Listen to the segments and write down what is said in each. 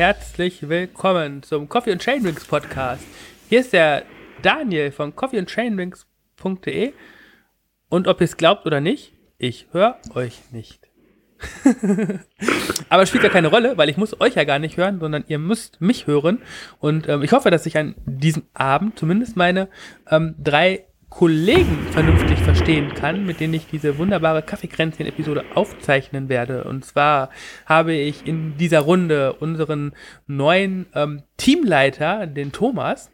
herzlich willkommen zum Coffee and Chainrings Podcast. Hier ist der Daniel von coffeeandchainrings.de und ob ihr es glaubt oder nicht, ich höre euch nicht. Aber spielt ja keine Rolle, weil ich muss euch ja gar nicht hören, sondern ihr müsst mich hören. Und ähm, ich hoffe, dass ich an diesem Abend zumindest meine ähm, drei Kollegen vernünftig verstehen kann, mit denen ich diese wunderbare Kaffeekränzchen-Episode aufzeichnen werde. Und zwar habe ich in dieser Runde unseren neuen ähm, Teamleiter, den Thomas.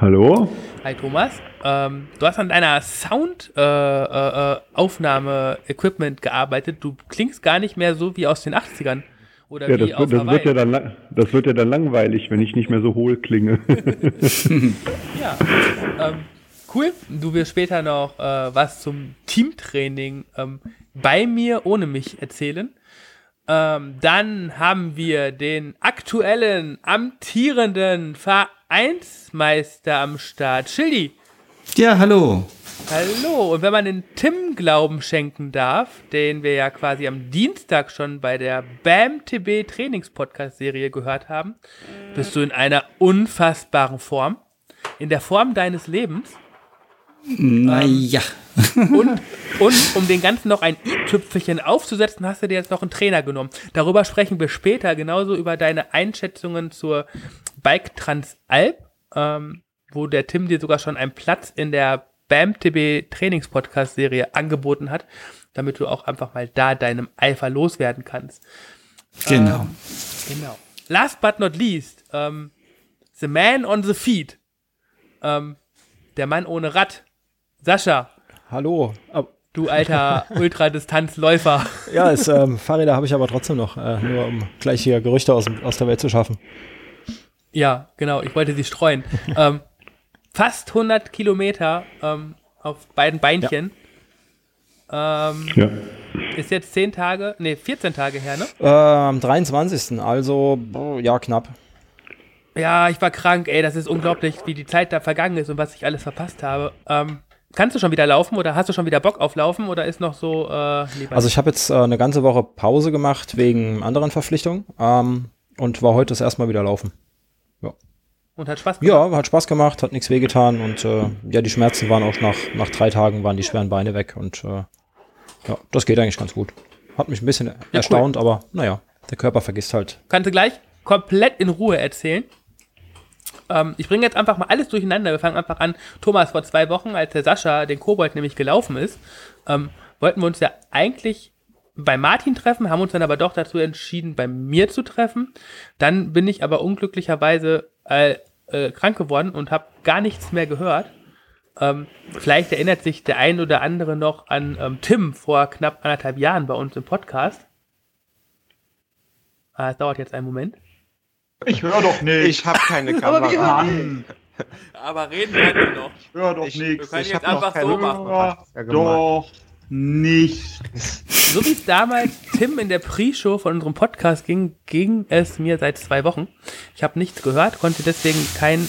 Hallo. Hi Thomas. Ähm, du hast an deiner Sound-Aufnahme-Equipment äh, äh, gearbeitet. Du klingst gar nicht mehr so wie aus den 80ern. Oder ja, wie das, wird, das, Hawaii. wird ja dann, das wird ja dann langweilig, wenn ich nicht mehr so hohl klinge. Ja, ähm, cool. Du wirst später noch äh, was zum Teamtraining ähm, bei mir ohne mich erzählen. Ähm, dann haben wir den aktuellen, amtierenden Vereinsmeister am Start, Schildi. Ja, hallo. Hallo, und wenn man den Tim Glauben schenken darf, den wir ja quasi am Dienstag schon bei der BAM-TB Trainings-Podcast-Serie gehört haben, bist du in einer unfassbaren Form. In der Form deines Lebens. Naja. Und, und um den Ganzen noch ein i-Tüpfelchen aufzusetzen, hast du dir jetzt noch einen Trainer genommen. Darüber sprechen wir später, genauso über deine Einschätzungen zur Bike Transalp, ähm, wo der Tim dir sogar schon einen Platz in der BAM-TB Trainings-Podcast-Serie angeboten hat, damit du auch einfach mal da deinem Eifer loswerden kannst. Genau. Genau. Last but not least, ähm, The Man on the Feet. Ähm, der Mann ohne Rad. Sascha, Hallo. Du alter Ultradistanzläufer. Ja, es, ähm, Fahrräder habe ich aber trotzdem noch, äh, nur um gleich hier Gerüchte aus, aus der Welt zu schaffen. Ja, genau, ich wollte sie streuen. ähm, fast 100 Kilometer ähm, auf beiden Beinchen. Ähm, ja. ist jetzt 10 Tage, nee, 14 Tage her, ne? Äh, am 23. Also, ja, knapp. Ja, ich war krank, ey, das ist unglaublich, wie die Zeit da vergangen ist und was ich alles verpasst habe. Ähm, kannst du schon wieder laufen oder hast du schon wieder Bock auf Laufen oder ist noch so äh, lieber? Also ich habe jetzt äh, eine ganze Woche Pause gemacht wegen anderen Verpflichtungen ähm, und war heute das erste Mal wieder laufen. und hat Spaß gemacht. Ja, hat Spaß gemacht, hat nichts wehgetan und äh, ja, die Schmerzen waren auch nach, nach drei Tagen waren die schweren Beine weg und äh, ja, das geht eigentlich ganz gut. Hat mich ein bisschen erstaunt, aber naja, der Körper vergisst halt. Kannst du gleich komplett in Ruhe erzählen. Ähm, ich bringe jetzt einfach mal alles durcheinander. Wir fangen einfach an. Thomas, vor zwei Wochen, als der Sascha den Kobold nämlich gelaufen ist, ähm, wollten wir uns ja eigentlich bei Martin treffen, haben uns dann aber doch dazu entschieden, bei mir zu treffen. Dann bin ich aber unglücklicherweise äh, äh, krank geworden und habe gar nichts mehr gehört. Ähm, vielleicht erinnert sich der ein oder andere noch an ähm, Tim vor knapp anderthalb Jahren bei uns im Podcast. Ah, es dauert jetzt einen Moment. Ich höre doch nicht. Ich habe keine Kamera. Aber reden können wir noch. ich höre doch Ich- nichts. wir können Ich jetzt einfach keine so machen. Ja. Doch nichts. So wie es damals Tim in der Pre-Show von unserem Podcast ging, ging es mir seit zwei Wochen. Ich habe nichts gehört, konnte deswegen kein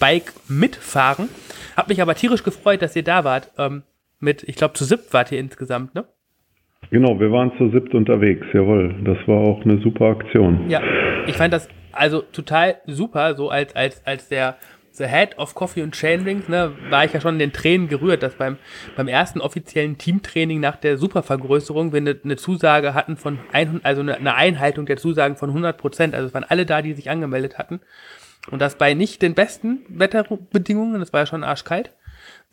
Bike mitfahren. Hab mich aber tierisch gefreut, dass ihr da wart. Ähm, mit, ich glaube, zu siebt wart ihr insgesamt, ne? Genau, wir waren zu siebt unterwegs, jawohl. Das war auch eine super Aktion. Ja, ich fand das also total super, so als, als, als der The Head of Coffee und Chainrings, ne, war ich ja schon in den Tränen gerührt, dass beim, beim ersten offiziellen Teamtraining nach der Supervergrößerung wir eine, eine Zusage hatten von, 100, also eine, eine Einhaltung der Zusagen von 100 Prozent, also es waren alle da, die sich angemeldet hatten. Und das bei nicht den besten Wetterbedingungen, das war ja schon arschkalt.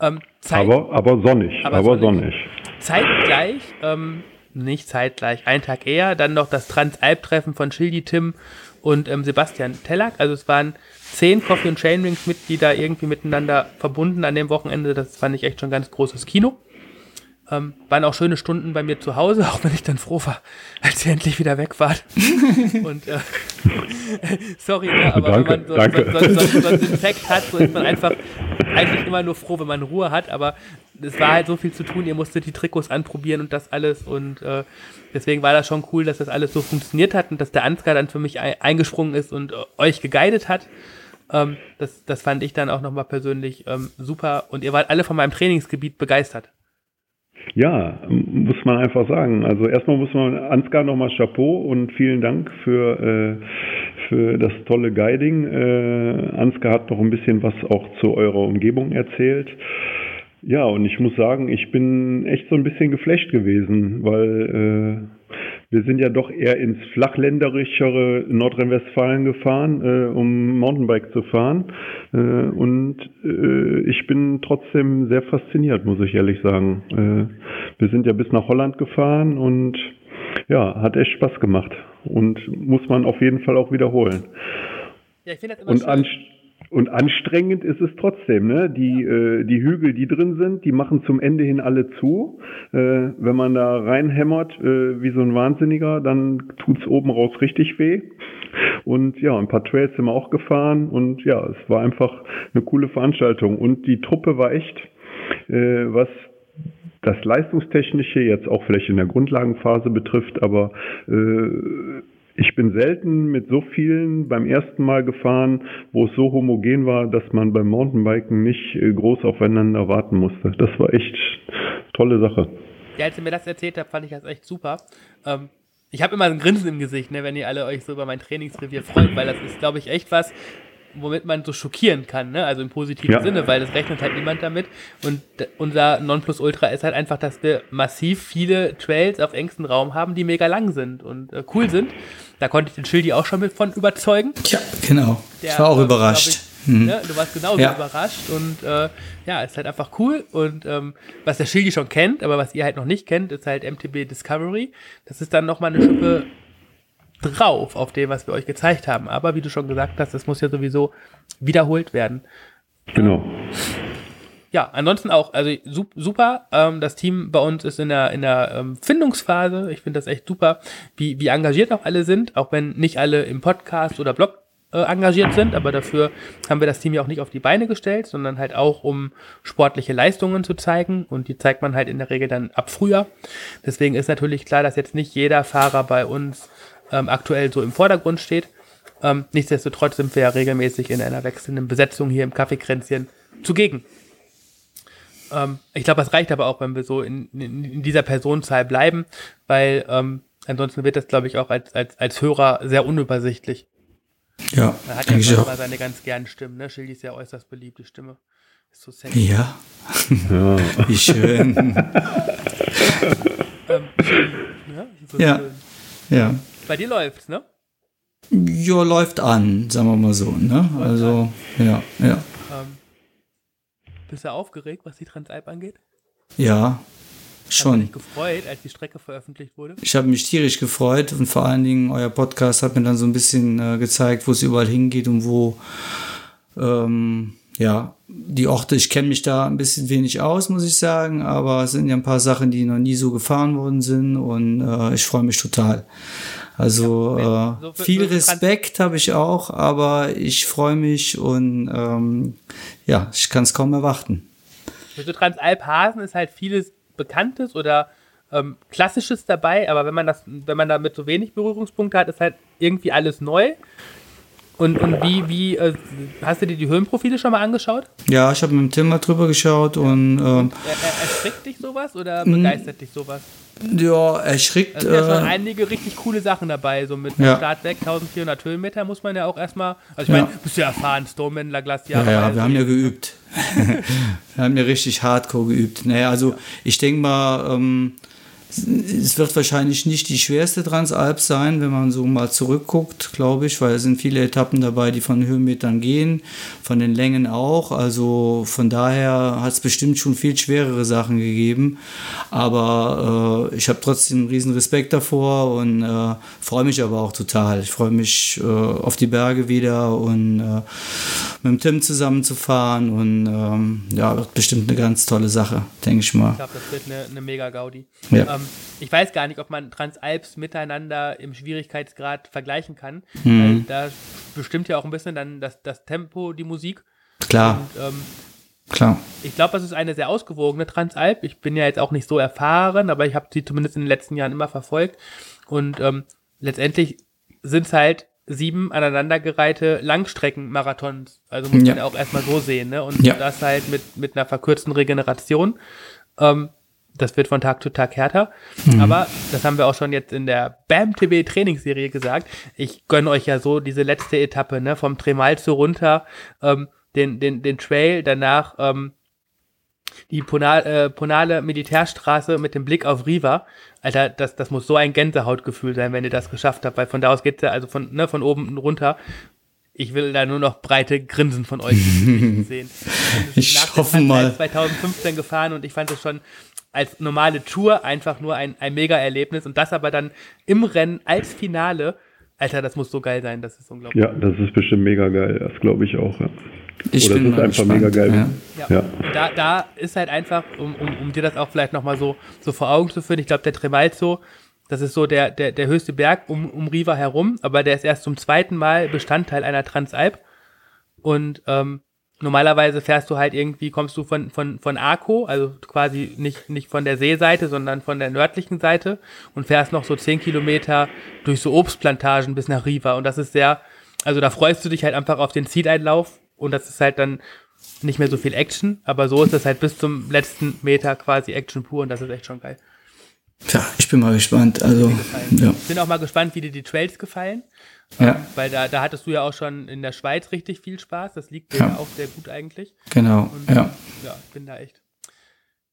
Ähm, Zeit, Aber, aber sonnig, Aber aber, sonnig. sonnig. Zeitgleich, ähm, nicht zeitgleich, einen Tag eher, dann noch das Transalp-Treffen von Schildi Tim und ähm, Sebastian Tellack. Also es waren zehn Coffee und Chainrings Mitglieder irgendwie miteinander verbunden an dem Wochenende. Das fand ich echt schon ganz großes Kino. Ähm, waren auch schöne Stunden bei mir zu Hause, auch wenn ich dann froh war, als ihr endlich wieder weg wart. und äh, sorry, ne, aber Danke, wenn man so, so, so, so, so einen Infekt hat, so ist man einfach eigentlich immer nur froh, wenn man Ruhe hat, aber es war halt so viel zu tun, ihr musstet die Trikots anprobieren und das alles und äh, deswegen war das schon cool, dass das alles so funktioniert hat und dass der Ansgar dann für mich ei- eingesprungen ist und äh, euch geguidet hat. Ähm, das, das fand ich dann auch nochmal persönlich ähm, super und ihr wart alle von meinem Trainingsgebiet begeistert. Ja, muss man einfach sagen. Also erstmal muss man Ansgar nochmal Chapeau und vielen Dank für, äh, für das tolle Guiding. Äh, Ansgar hat noch ein bisschen was auch zu eurer Umgebung erzählt. Ja, und ich muss sagen, ich bin echt so ein bisschen geflasht gewesen, weil äh, wir sind ja doch eher ins flachländerischere Nordrhein-Westfalen gefahren, äh, um Mountainbike zu fahren. Äh, und äh, ich bin trotzdem sehr fasziniert, muss ich ehrlich sagen. Äh, wir sind ja bis nach Holland gefahren und ja, hat echt Spaß gemacht und muss man auf jeden Fall auch wiederholen. Ja, ich finde das immer und schön und anstrengend ist es trotzdem. Ne? Die, äh, die Hügel, die drin sind, die machen zum Ende hin alle zu. Äh, wenn man da reinhämmert äh, wie so ein Wahnsinniger, dann tut's oben raus richtig weh. Und ja, ein paar Trails sind wir auch gefahren und ja, es war einfach eine coole Veranstaltung. Und die Truppe war echt, äh, was das Leistungstechnische jetzt auch vielleicht in der Grundlagenphase betrifft, aber äh, ich bin selten mit so vielen beim ersten Mal gefahren, wo es so homogen war, dass man beim Mountainbiken nicht äh, groß aufeinander warten musste. Das war echt tolle Sache. Ja, als ihr mir das erzählt habt, fand ich das echt super. Ähm, ich habe immer ein Grinsen im Gesicht, ne, wenn ihr alle euch so über mein Trainingsrevier freut, weil das ist, glaube ich, echt was, womit man so schockieren kann, ne? also im positiven ja. Sinne, weil das rechnet halt niemand damit. Und unser Nonplusultra ist halt einfach, dass wir massiv viele Trails auf engstem Raum haben, die mega lang sind und äh, cool sind. Da konnte ich den Schildi auch schon mit von überzeugen. Tja, genau. Der, ich war auch äh, überrascht. Ich, mhm. ne? Du warst genauso ja. überrascht und äh, ja, ist halt einfach cool. Und ähm, was der Schildi schon kennt, aber was ihr halt noch nicht kennt, ist halt MTB Discovery. Das ist dann nochmal eine Schippe drauf auf dem, was wir euch gezeigt haben. Aber wie du schon gesagt hast, das muss ja sowieso wiederholt werden. Genau. Ja, ansonsten auch, also super. Ähm, das Team bei uns ist in der, in der ähm, Findungsphase. Ich finde das echt super, wie, wie engagiert auch alle sind, auch wenn nicht alle im Podcast oder Blog äh, engagiert sind, aber dafür haben wir das Team ja auch nicht auf die Beine gestellt, sondern halt auch, um sportliche Leistungen zu zeigen und die zeigt man halt in der Regel dann ab Frühjahr. Deswegen ist natürlich klar, dass jetzt nicht jeder Fahrer bei uns ähm, aktuell so im Vordergrund steht. Ähm, nichtsdestotrotz sind wir ja regelmäßig in einer wechselnden Besetzung hier im Kaffeekränzchen zugegen. Ähm, ich glaube, es reicht aber auch, wenn wir so in, in, in dieser Personenzahl bleiben, weil ähm, ansonsten wird das, glaube ich, auch als, als, als Hörer sehr unübersichtlich. Ja, da hat ja immer seine ganz gern Stimmen, ne? Schildi ist ja äußerst beliebte Stimme. Ist so sexy. Ja. ja. Wie schön. ähm, ja, so ja. Schön. ja. Bei dir läuft's, ne? Ja, läuft an, sagen wir mal so, ne? Also, ja, ja. Ähm, bist du aufgeregt, was die Transalp angeht? Ja, schon. Hast du gefreut, als die Strecke veröffentlicht wurde? Ich habe mich tierisch gefreut und vor allen Dingen euer Podcast hat mir dann so ein bisschen äh, gezeigt, wo es überall hingeht und wo ähm, ja, die Orte, ich kenne mich da ein bisschen wenig aus, muss ich sagen, aber es sind ja ein paar Sachen, die noch nie so gefahren worden sind und äh, ich freue mich total. Also ja, äh, so viel so Respekt habe ich auch, aber ich freue mich und ähm, ja, ich kann es kaum erwarten. Für so Transalp-Hasen ist halt vieles Bekanntes oder ähm, Klassisches dabei, aber wenn man das, wenn man damit so wenig Berührungspunkte hat, ist halt irgendwie alles neu. Und, und wie, wie äh, hast du dir die Höhenprofile schon mal angeschaut? Ja, ich habe mit dem Tim mal drüber geschaut und. Ähm, er, er, erschrickt dich sowas oder begeistert dich sowas? Ja, erschrickt. Es sind ja schon äh, einige richtig coole Sachen dabei. So mit ja. Start weg 1400 Höhenmeter muss man ja auch erstmal. Also, ich ja. meine, bist du ja erfahren, Stoneman, La Glaciar. Ja, ja, wir haben ja geübt. wir haben ja richtig hardcore geübt. Naja, also, ich denke mal, ähm, es wird wahrscheinlich nicht die schwerste Transalp sein, wenn man so mal zurückguckt, glaube ich, weil es sind viele Etappen dabei, die von Höhenmetern gehen, von den Längen auch. Also von daher hat es bestimmt schon viel schwerere Sachen gegeben. Aber äh, ich habe trotzdem einen riesen Respekt davor und äh, freue mich aber auch total. Ich freue mich äh, auf die Berge wieder und äh, mit dem Tim zusammenzufahren und ähm, ja, wird bestimmt eine ganz tolle Sache, denke ich mal. Ich glaube, das wird eine, eine mega Gaudi. Ja. Ähm, ich weiß gar nicht, ob man Transalps miteinander im Schwierigkeitsgrad vergleichen kann. Mhm. da bestimmt ja auch ein bisschen dann das, das Tempo, die Musik. Klar. Und, ähm, Klar. Ich glaube, das ist eine sehr ausgewogene Transalp. Ich bin ja jetzt auch nicht so erfahren, aber ich habe sie zumindest in den letzten Jahren immer verfolgt. Und ähm, letztendlich sind es halt sieben aneinandergereihte Langstreckenmarathons. Also muss ja. man ja auch erstmal so sehen. Ne? Und ja. das halt mit, mit einer verkürzten Regeneration. Ähm, das wird von Tag zu Tag härter. Mhm. Aber das haben wir auch schon jetzt in der BAM TV Trainingsserie gesagt. Ich gönne euch ja so diese letzte Etappe, ne, vom Tremalzo runter, ähm, den, den, den Trail, danach ähm, die Ponal, äh, Ponale Militärstraße mit dem Blick auf Riva. Alter, das, das muss so ein Gänsehautgefühl sein, wenn ihr das geschafft habt, weil von da aus geht's ja also von, ne, von oben runter. Ich will da nur noch breite Grinsen von euch sehen. Ich hoffe mal. 2015 gefahren und ich fand es schon als normale Tour einfach nur ein, ein Mega-Erlebnis und das aber dann im Rennen als Finale. Alter, das muss so geil sein, das ist unglaublich. Ja, das ist bestimmt mega geil, das glaube ich auch. Ja. Ich Oder bin das ist einfach gespannt. mega geil. Ja. ja. ja. Da, da ist halt einfach, um, um, um dir das auch vielleicht nochmal so, so vor Augen zu führen, ich glaube, der Tremalzo, das ist so der, der, der höchste Berg um, um Riva herum, aber der ist erst zum zweiten Mal Bestandteil einer Transalp. Und ähm, normalerweise fährst du halt irgendwie, kommst du von, von, von Arco, also quasi nicht, nicht von der Seeseite, sondern von der nördlichen Seite und fährst noch so zehn Kilometer durch so Obstplantagen bis nach Riva. Und das ist sehr, also da freust du dich halt einfach auf den Zieleinlauf und das ist halt dann nicht mehr so viel Action, aber so ist das halt bis zum letzten Meter quasi Action pur und das ist echt schon geil. Ja, ich bin mal gespannt. Also, ja. Ich bin auch mal gespannt, wie dir die Trails gefallen. Ja. Weil da, da hattest du ja auch schon in der Schweiz richtig viel Spaß. Das liegt dir ja. auch sehr gut eigentlich. Genau. Und, ja. Ja, bin da echt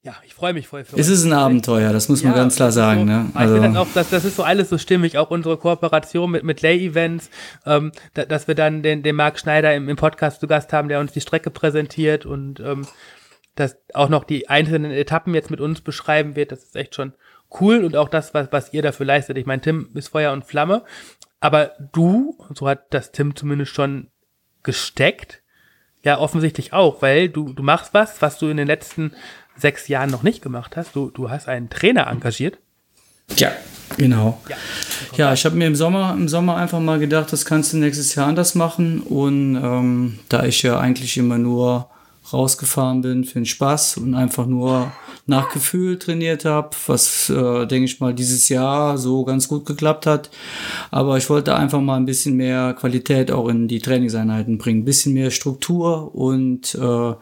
ja, ich freue mich voll für Es ist ein Abenteuer, das muss man ja, ganz klar sagen. So, ne? also. Ich finde auch, das, das ist so alles so stimmig, auch unsere Kooperation mit, mit Lay-Events, ähm, da, dass wir dann den, den Marc Schneider im, im Podcast zu Gast haben, der uns die Strecke präsentiert und ähm, dass auch noch die einzelnen Etappen jetzt mit uns beschreiben wird, das ist echt schon cool und auch das, was, was ihr dafür leistet. Ich meine, Tim ist Feuer und Flamme, aber du, so hat das Tim zumindest schon gesteckt, ja offensichtlich auch, weil du, du machst was, was du in den letzten sechs Jahren noch nicht gemacht hast. Du, du hast einen Trainer engagiert. Ja, genau. Ja, ja ich habe mir im Sommer, im Sommer einfach mal gedacht, das kannst du nächstes Jahr anders machen. Und ähm, da ich ja eigentlich immer nur rausgefahren bin für den Spaß und einfach nur nach Gefühl trainiert habe, was, äh, denke ich mal, dieses Jahr so ganz gut geklappt hat. Aber ich wollte einfach mal ein bisschen mehr Qualität auch in die Trainingseinheiten bringen, ein bisschen mehr Struktur und äh,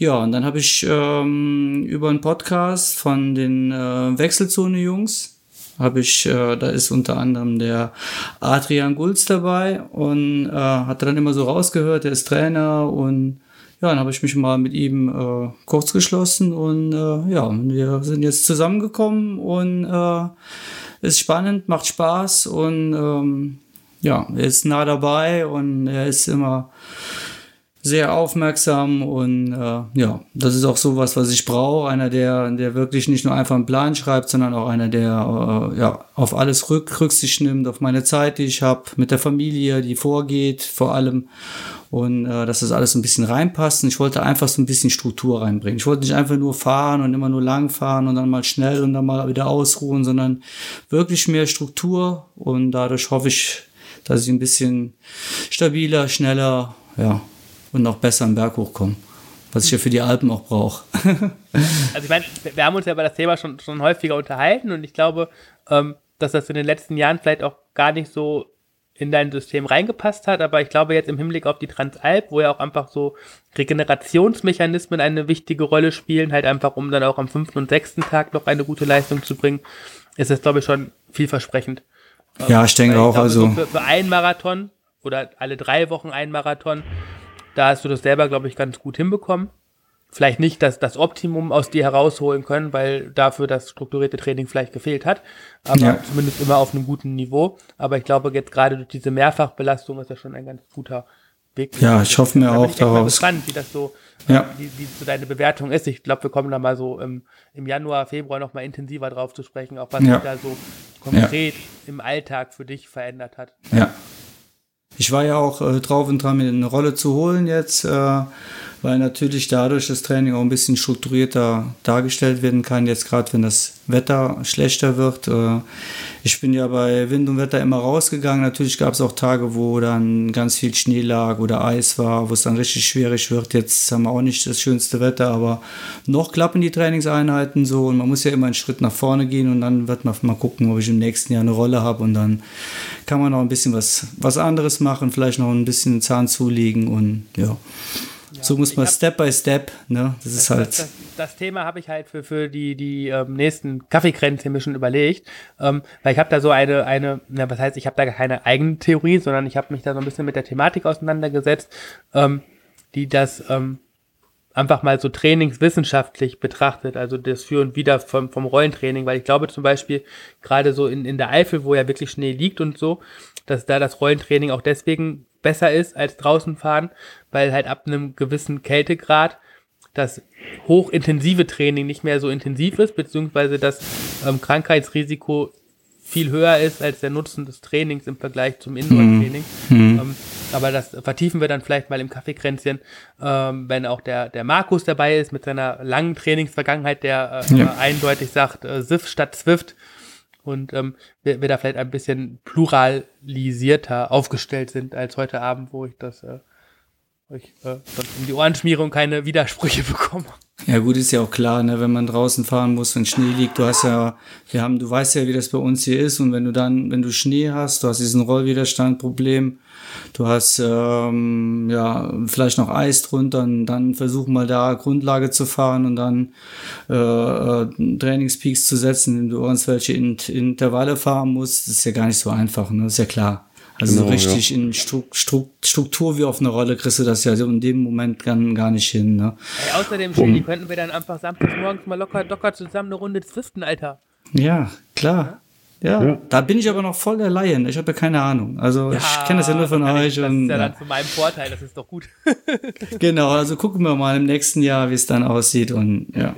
ja, und dann habe ich ähm, über einen Podcast von den äh, Wechselzone-Jungs, habe ich, äh, da ist unter anderem der Adrian Gulz dabei und äh, hatte dann immer so rausgehört, der ist Trainer und ja, dann habe ich mich mal mit ihm äh, kurz geschlossen und äh, ja, wir sind jetzt zusammengekommen und äh, ist spannend, macht Spaß und ähm, ja, er ist nah dabei und er ist immer sehr aufmerksam und äh, ja, das ist auch sowas, was ich brauche. Einer, der, der wirklich nicht nur einfach einen Plan schreibt, sondern auch einer, der äh, ja, auf alles Rück, Rücksicht nimmt, auf meine Zeit, die ich habe, mit der Familie, die vorgeht, vor allem. Und äh, dass das alles ein bisschen reinpasst. Und ich wollte einfach so ein bisschen Struktur reinbringen. Ich wollte nicht einfach nur fahren und immer nur lang fahren und dann mal schnell und dann mal wieder ausruhen, sondern wirklich mehr Struktur. Und dadurch hoffe ich, dass ich ein bisschen stabiler, schneller, ja, und noch besser am Berg hochkommen. Was ich ja für die Alpen auch brauche. also ich meine, wir haben uns ja über das Thema schon, schon häufiger unterhalten und ich glaube, ähm, dass das in den letzten Jahren vielleicht auch gar nicht so in dein System reingepasst hat, aber ich glaube jetzt im Hinblick auf die Transalp, wo ja auch einfach so Regenerationsmechanismen eine wichtige Rolle spielen, halt einfach um dann auch am fünften und sechsten Tag noch eine gute Leistung zu bringen, ist das glaube ich schon vielversprechend. Ja, ich denke auch, glaube, also. für, für einen Marathon oder alle drei Wochen einen Marathon da hast du das selber, glaube ich, ganz gut hinbekommen. Vielleicht nicht das, das Optimum aus dir herausholen können, weil dafür das strukturierte Training vielleicht gefehlt hat. Aber ja. zumindest immer auf einem guten Niveau. Aber ich glaube, jetzt gerade durch diese Mehrfachbelastung ist das schon ein ganz guter Weg. Ja, ich hoffe mir auch daraus. Ich bin gespannt, wie das so, ja. wie, wie so deine Bewertung ist. Ich glaube, wir kommen da mal so im, im Januar, Februar noch mal intensiver drauf zu sprechen, auch was ja. sich da so konkret ja. im Alltag für dich verändert hat. Ja. Ich war ja auch äh, drauf und dran, mir eine Rolle zu holen jetzt, äh, weil natürlich dadurch das Training auch ein bisschen strukturierter dargestellt werden kann, jetzt gerade wenn das Wetter schlechter wird. Äh, ich bin ja bei Wind und Wetter immer rausgegangen. Natürlich gab es auch Tage, wo dann ganz viel Schnee lag oder Eis war, wo es dann richtig schwierig wird. Jetzt haben wir auch nicht das schönste Wetter, aber noch klappen die Trainingseinheiten so und man muss ja immer einen Schritt nach vorne gehen und dann wird man mal gucken, ob ich im nächsten Jahr eine Rolle habe und dann kann man noch ein bisschen was, was anderes machen, vielleicht noch ein bisschen Zahn zulegen und ja. So muss man Step by Step, ne? Das, das ist halt. Das, das, das Thema habe ich halt für, für die, die ähm, nächsten Kaffeekränze mir schon überlegt. Ähm, weil ich habe da so eine, eine, na, was heißt, ich habe da keine eigene Theorie, sondern ich habe mich da so ein bisschen mit der Thematik auseinandergesetzt, ähm, die das ähm, einfach mal so trainingswissenschaftlich betrachtet, also das Für und Wider vom, vom Rollentraining, weil ich glaube zum Beispiel gerade so in, in der Eifel, wo ja wirklich Schnee liegt und so, dass da das Rollentraining auch deswegen besser ist als draußen fahren, weil halt ab einem gewissen Kältegrad das hochintensive Training nicht mehr so intensiv ist, beziehungsweise das ähm, Krankheitsrisiko viel höher ist als der Nutzen des Trainings im Vergleich zum Indoor-Training. Mhm. Ähm, aber das vertiefen wir dann vielleicht mal im Kaffeekränzchen, ähm, wenn auch der, der Markus dabei ist mit seiner langen Trainingsvergangenheit, der äh, ja. eindeutig sagt, äh, SIF statt Swift und ähm, wir, wir da vielleicht ein bisschen pluralisierter aufgestellt sind als heute Abend, wo ich das äh, ich äh, um die Ohren schmiere und keine Widersprüche bekomme. Ja gut, ist ja auch klar, ne, wenn man draußen fahren muss und Schnee liegt, du hast ja, wir haben, du weißt ja, wie das bei uns hier ist und wenn du dann, wenn du Schnee hast, du hast diesen Rollwiderstandproblem, du hast ähm, ja vielleicht noch Eis drunter und dann versuch mal da Grundlage zu fahren und dann äh, äh, Trainingspeaks zu setzen, indem du irgendwelche in, in Intervalle fahren musst, das ist ja gar nicht so einfach, ne, ist ja klar. Also genau, so richtig ja. in Stru Stru Struktur wie auf eine Rolle kriegst du das ja in dem Moment gar, gar nicht hin. Ne? Ey, außerdem, Shelly, könnten wir dann einfach samstags morgens mal locker, locker zusammen eine Runde zwiften, Alter. Ja, klar. Ja? ja, da bin ich aber noch voll der Laien. Ich habe ja keine Ahnung. Also ja, ich kenne das ja nur von euch. Ich, das und, ist ja dann zu meinem Vorteil, das ist doch gut. genau, also gucken wir mal im nächsten Jahr, wie es dann aussieht. Und ja.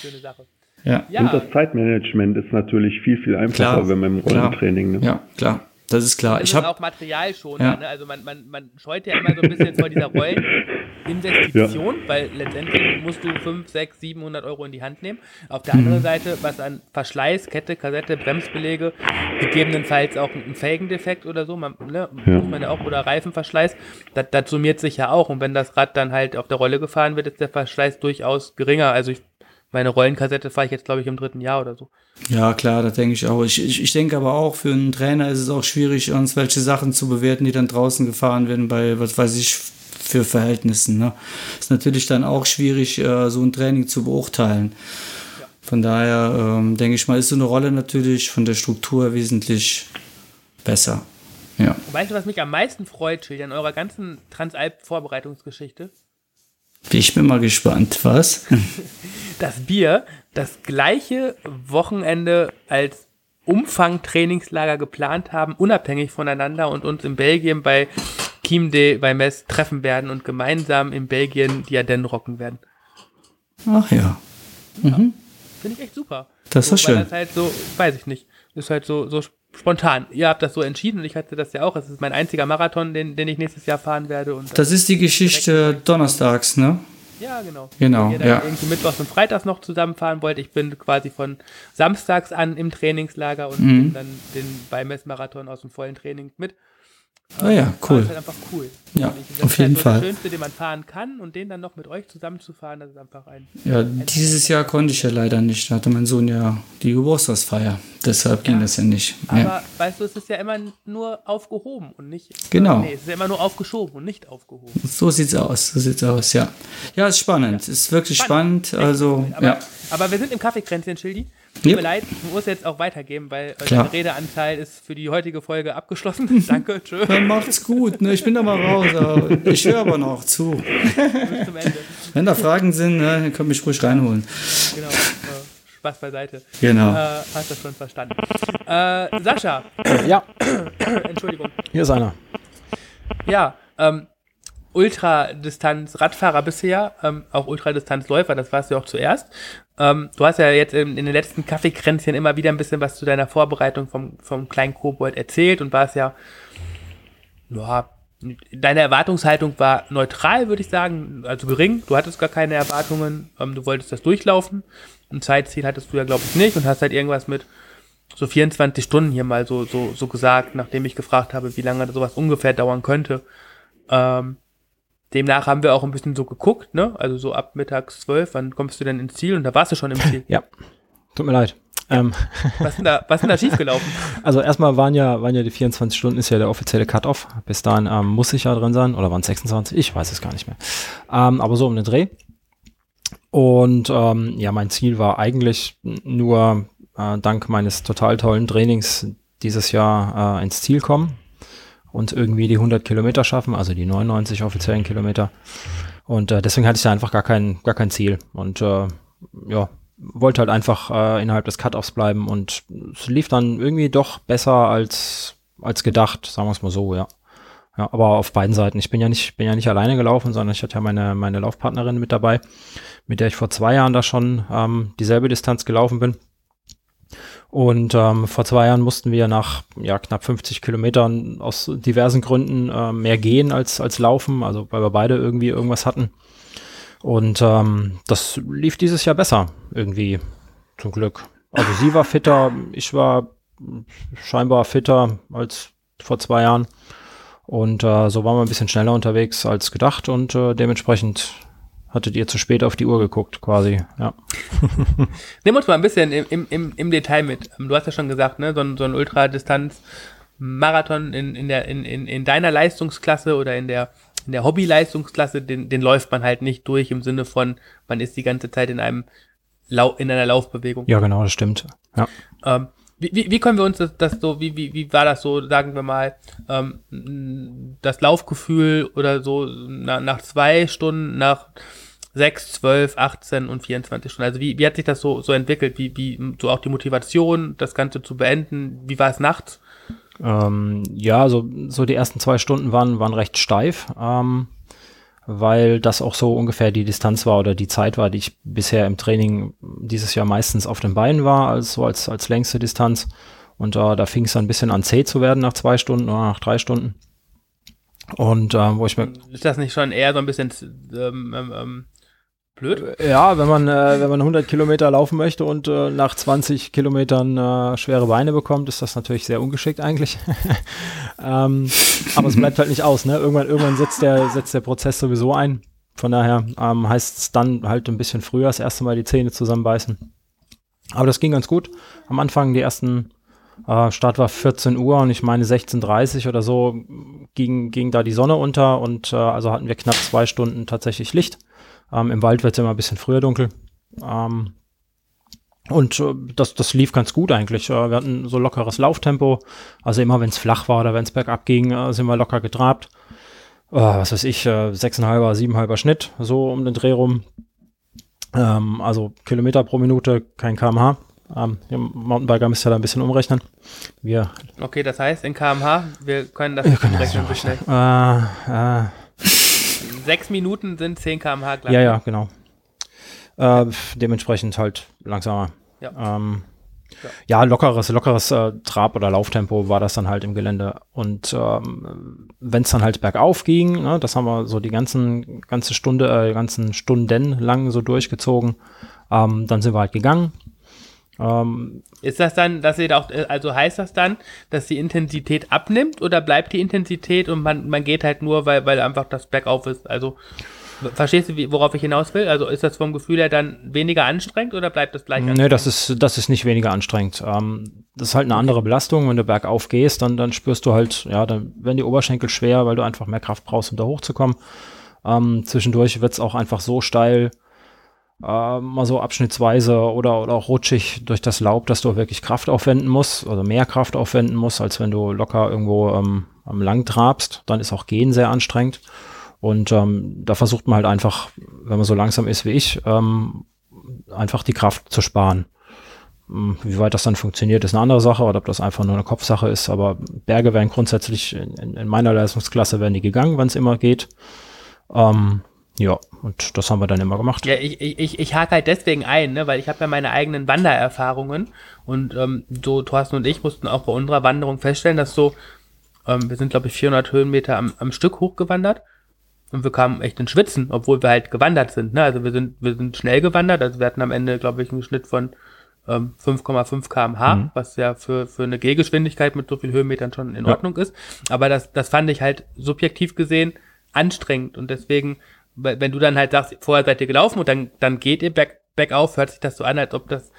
Schöne Sache. Ja. ja. Und das Zeitmanagement ist natürlich viel, viel einfacher, klar, wenn man im Rollentraining. Ne? Ja, klar. Das ist klar. Das ich habe auch Material schon. Ja. Ne? Also man, man, man scheut ja immer so ein bisschen vor dieser Rolleninvestition, ja. weil letztendlich musst du 5, 6, 700 Euro in die Hand nehmen. Auf der anderen mhm. Seite, was an Verschleiß, Kette, Kassette, Bremsbelege, gegebenenfalls auch ein Felgendefekt oder so, man, ne, ja. muss man ja auch, oder Reifenverschleiß, das, das summiert sich ja auch. Und wenn das Rad dann halt auf der Rolle gefahren wird, ist der Verschleiß durchaus geringer. Also ich meine Rollenkassette fahre ich jetzt, glaube ich, im dritten Jahr oder so. Ja, klar, das denke ich auch. Ich, ich, ich denke aber auch, für einen Trainer ist es auch schwierig, uns welche Sachen zu bewerten, die dann draußen gefahren werden, bei, was weiß ich, für Verhältnissen. Ne? Ist natürlich dann auch schwierig, äh, so ein Training zu beurteilen. Ja. Von daher ähm, denke ich mal, ist so eine Rolle natürlich von der Struktur wesentlich besser. Ja. Weißt du, was mich am meisten freut, Jill, an eurer ganzen Transalp-Vorbereitungsgeschichte? Ich bin mal gespannt, was? das Bier das gleiche Wochenende als Umfang-Trainingslager geplant haben, unabhängig voneinander und uns in Belgien bei Chiemde bei Mess treffen werden und gemeinsam in Belgien die Ardennen rocken werden. Ach ja. ja mhm. Finde ich echt super. Das ist schön. Das halt so, weiß ich nicht, ist halt so, so spontan. Ihr habt das so entschieden und ich hatte das ja auch. Es ist mein einziger Marathon, den, den ich nächstes Jahr fahren werde. Und das ist die Geschichte donnerstags, ne? Ja, genau. Genau. Wenn ihr ja. irgendwie Mittwochs und Freitags noch zusammenfahren wollt. Ich bin quasi von samstags an im Trainingslager und mhm. dann den Beimessmarathon aus dem vollen Training mit. Ah ja, cool. Halt einfach cool. Ja, auf jeden halt so Fall. Der schönste, den man fahren kann und den dann noch mit euch zusammenzufahren, das ist einfach ein. Ja, ein dieses Jahr konnte ich ja leider nicht. Da hatte mein Sohn ja die Geburtstagsfeier. Deshalb ging das ja nicht. Aber ja. weißt du, es ist ja immer nur aufgehoben und nicht. Genau. Nee, es ist ja immer nur aufgeschoben und nicht aufgehoben. So sieht's aus. So sieht's aus, ja. Ja, ist spannend. Ja. Ist wirklich spannend. spannend. Also, aber, ja. aber wir sind im Kaffeekränzchen, Schildi. Tut yep. mir leid, ich muss jetzt auch weitergeben, weil der Redeanteil ist für die heutige Folge abgeschlossen. Danke, tschö. Dann macht's gut, ne? Ich bin da mal raus. ich höre aber noch zu. Bis zum Ende. Wenn da Fragen sind, ne, dann könnt ihr mich ruhig reinholen. Genau. Äh, Spaß beiseite. Genau. Äh, hast du schon verstanden. Äh, Sascha. Ja. Entschuldigung. Hier ist einer. Ja, ähm, Ultradistanz-Radfahrer bisher, ähm, auch Ultradistanzläufer, das warst du auch zuerst. Ähm, du hast ja jetzt in, in den letzten Kaffeekränzchen immer wieder ein bisschen was zu deiner Vorbereitung vom, vom kleinen Kobold erzählt und warst ja, ja, deine Erwartungshaltung war neutral, würde ich sagen, also gering. Du hattest gar keine Erwartungen, ähm, du wolltest das durchlaufen. Ein Zeitziel hattest du ja, glaube ich, nicht und hast halt irgendwas mit so 24 Stunden hier mal so, so, so gesagt, nachdem ich gefragt habe, wie lange sowas ungefähr dauern könnte. Ähm, Demnach haben wir auch ein bisschen so geguckt, ne? Also so ab mittags zwölf, wann kommst du denn ins Ziel? Und da warst du schon im Ziel. Ja. Tut mir leid. Ähm. Was ist denn da, was denn da schiefgelaufen? Also erstmal waren ja, waren ja die 24 Stunden ist ja der offizielle Cut-Off. Bis dahin ähm, muss ich ja drin sein. Oder waren es 26? Ich weiß es gar nicht mehr. Ähm, aber so um den Dreh. Und ähm, ja, mein Ziel war eigentlich nur äh, dank meines total tollen Trainings dieses Jahr äh, ins Ziel kommen und irgendwie die 100 Kilometer schaffen, also die 99 offiziellen Kilometer. Und äh, deswegen hatte ich da einfach gar kein, gar kein Ziel. Und äh, ja, wollte halt einfach äh, innerhalb des Cut-Offs bleiben und es lief dann irgendwie doch besser als, als gedacht, sagen wir es mal so, ja. Ja, aber auf beiden Seiten. Ich bin ja nicht, bin ja nicht alleine gelaufen, sondern ich hatte ja meine, meine Laufpartnerin mit dabei, mit der ich vor zwei Jahren da schon ähm, dieselbe Distanz gelaufen bin. Und ähm, vor zwei Jahren mussten wir nach ja, knapp 50 Kilometern aus diversen Gründen äh, mehr gehen als, als laufen, also weil wir beide irgendwie irgendwas hatten. Und ähm, das lief dieses Jahr besser, irgendwie, zum Glück. Also sie war fitter, ich war scheinbar fitter als vor zwei Jahren. Und äh, so waren wir ein bisschen schneller unterwegs als gedacht und äh, dementsprechend hattet ihr zu spät auf die Uhr geguckt, quasi, ja. Nimm uns mal ein bisschen im, im, im Detail mit. Du hast ja schon gesagt, ne, so ein, so ein Ultradistanz-Marathon in, in, der, in, in, in deiner Leistungsklasse oder in der, in der Hobby-Leistungsklasse, den, den läuft man halt nicht durch im Sinne von, man ist die ganze Zeit in einem Lau in einer Laufbewegung. Ja, genau, das stimmt. Ja. Ähm, wie, wie, wie können wir uns das, das so, wie, wie, wie war das so, sagen wir mal, ähm, das Laufgefühl oder so na, nach zwei Stunden, nach 6, 12, 18 und 24 Stunden. Also wie, wie hat sich das so, so entwickelt? Wie, wie so auch die Motivation, das Ganze zu beenden? Wie war es nachts? Ähm, ja, so, so die ersten zwei Stunden waren, waren recht steif, ähm, weil das auch so ungefähr die Distanz war oder die Zeit war, die ich bisher im Training dieses Jahr meistens auf den Beinen war, also als, als längste Distanz. Und äh, da fing es dann ein bisschen an zäh zu werden nach zwei Stunden oder nach drei Stunden. Und äh, wo ich mir. Ist das nicht schon eher so ein bisschen ähm, ähm, ähm Blöd. Ja, wenn man, äh, wenn man 100 Kilometer laufen möchte und äh, nach 20 Kilometern äh, schwere Beine bekommt, ist das natürlich sehr ungeschickt eigentlich. ähm, aber es bleibt halt nicht aus. Ne? Irgendwann, irgendwann setzt, der, setzt der Prozess sowieso ein. Von daher ähm, heißt es dann halt ein bisschen früher das erste Mal die Zähne zusammenbeißen. Aber das ging ganz gut. Am Anfang, die ersten äh, Start war 14 Uhr und ich meine 16.30 oder so ging, ging da die Sonne unter und äh, also hatten wir knapp zwei Stunden tatsächlich Licht. Ähm, Im Wald wird es immer ein bisschen früher dunkel. Ähm, und äh, das, das lief ganz gut eigentlich. Äh, wir hatten so lockeres Lauftempo. Also immer wenn es flach war oder wenn es bergab ging, äh, sind wir locker getrabt. Was weiß ich, äh, 6,5er, 7,5er Schnitt, so um den Dreh rum. Ähm, also Kilometer pro Minute, kein kmh. Ähm, Mountainbiker müsst ihr da ein bisschen umrechnen. Wir okay, das heißt in kmh, wir können das nicht umrechnen, so schnell. Sechs Minuten sind 10 km/h gleich. Ja, ja, genau. Äh, dementsprechend halt langsamer. Ja. Ähm, ja. ja, lockeres, lockeres äh, Trab- oder Lauftempo war das dann halt im Gelände. Und ähm, wenn es dann halt bergauf ging, ne, das haben wir so die ganzen, ganze Stunde, äh, ganzen Stunden lang so durchgezogen, ähm, dann sind wir halt gegangen. Ähm, ist das dann, dass ihr auch, äh, also heißt das dann, dass die Intensität abnimmt oder bleibt die Intensität und man, man geht halt nur, weil, weil einfach das Bergauf ist? Also, verstehst du, worauf ich hinaus will? Also, ist das vom Gefühl her dann weniger anstrengend oder bleibt das gleich anstrengend? Nee, das ist, das ist nicht weniger anstrengend. Ähm, das ist halt eine andere Belastung. Wenn du bergauf gehst, dann, dann spürst du halt, ja, dann werden die Oberschenkel schwer, weil du einfach mehr Kraft brauchst, um da hochzukommen. Ähm, zwischendurch wird es auch einfach so steil, äh, mal so abschnittsweise oder, oder auch rutschig durch das Laub, dass du wirklich Kraft aufwenden musst, also mehr Kraft aufwenden musst, als wenn du locker irgendwo ähm, am lang trabst. Dann ist auch Gehen sehr anstrengend. Und ähm, da versucht man halt einfach, wenn man so langsam ist wie ich, ähm, einfach die Kraft zu sparen. Hm, wie weit das dann funktioniert, ist eine andere Sache, oder ob das einfach nur eine Kopfsache ist. Aber Berge werden grundsätzlich in, in meiner Leistungsklasse werden die gegangen, wenn es immer geht. Ähm, ja, und das haben wir dann immer gemacht. Ja, ich, ich, ich hake halt deswegen ein, ne, weil ich habe ja meine eigenen Wandererfahrungen und ähm, so Thorsten und ich mussten auch bei unserer Wanderung feststellen, dass so, ähm, wir sind glaube ich 400 Höhenmeter am, am Stück hochgewandert und wir kamen echt in Schwitzen, obwohl wir halt gewandert sind. Ne? Also wir sind, wir sind schnell gewandert, also wir hatten am Ende glaube ich einen Schnitt von ähm, 5,5 kmh, mhm. was ja für, für eine Gehgeschwindigkeit mit so viel Höhenmetern schon in ja. Ordnung ist. Aber das, das fand ich halt subjektiv gesehen anstrengend und deswegen wenn du dann halt sagst, vorher seid ihr gelaufen und dann, dann geht ihr back, back auf, hört sich das so an, als ob das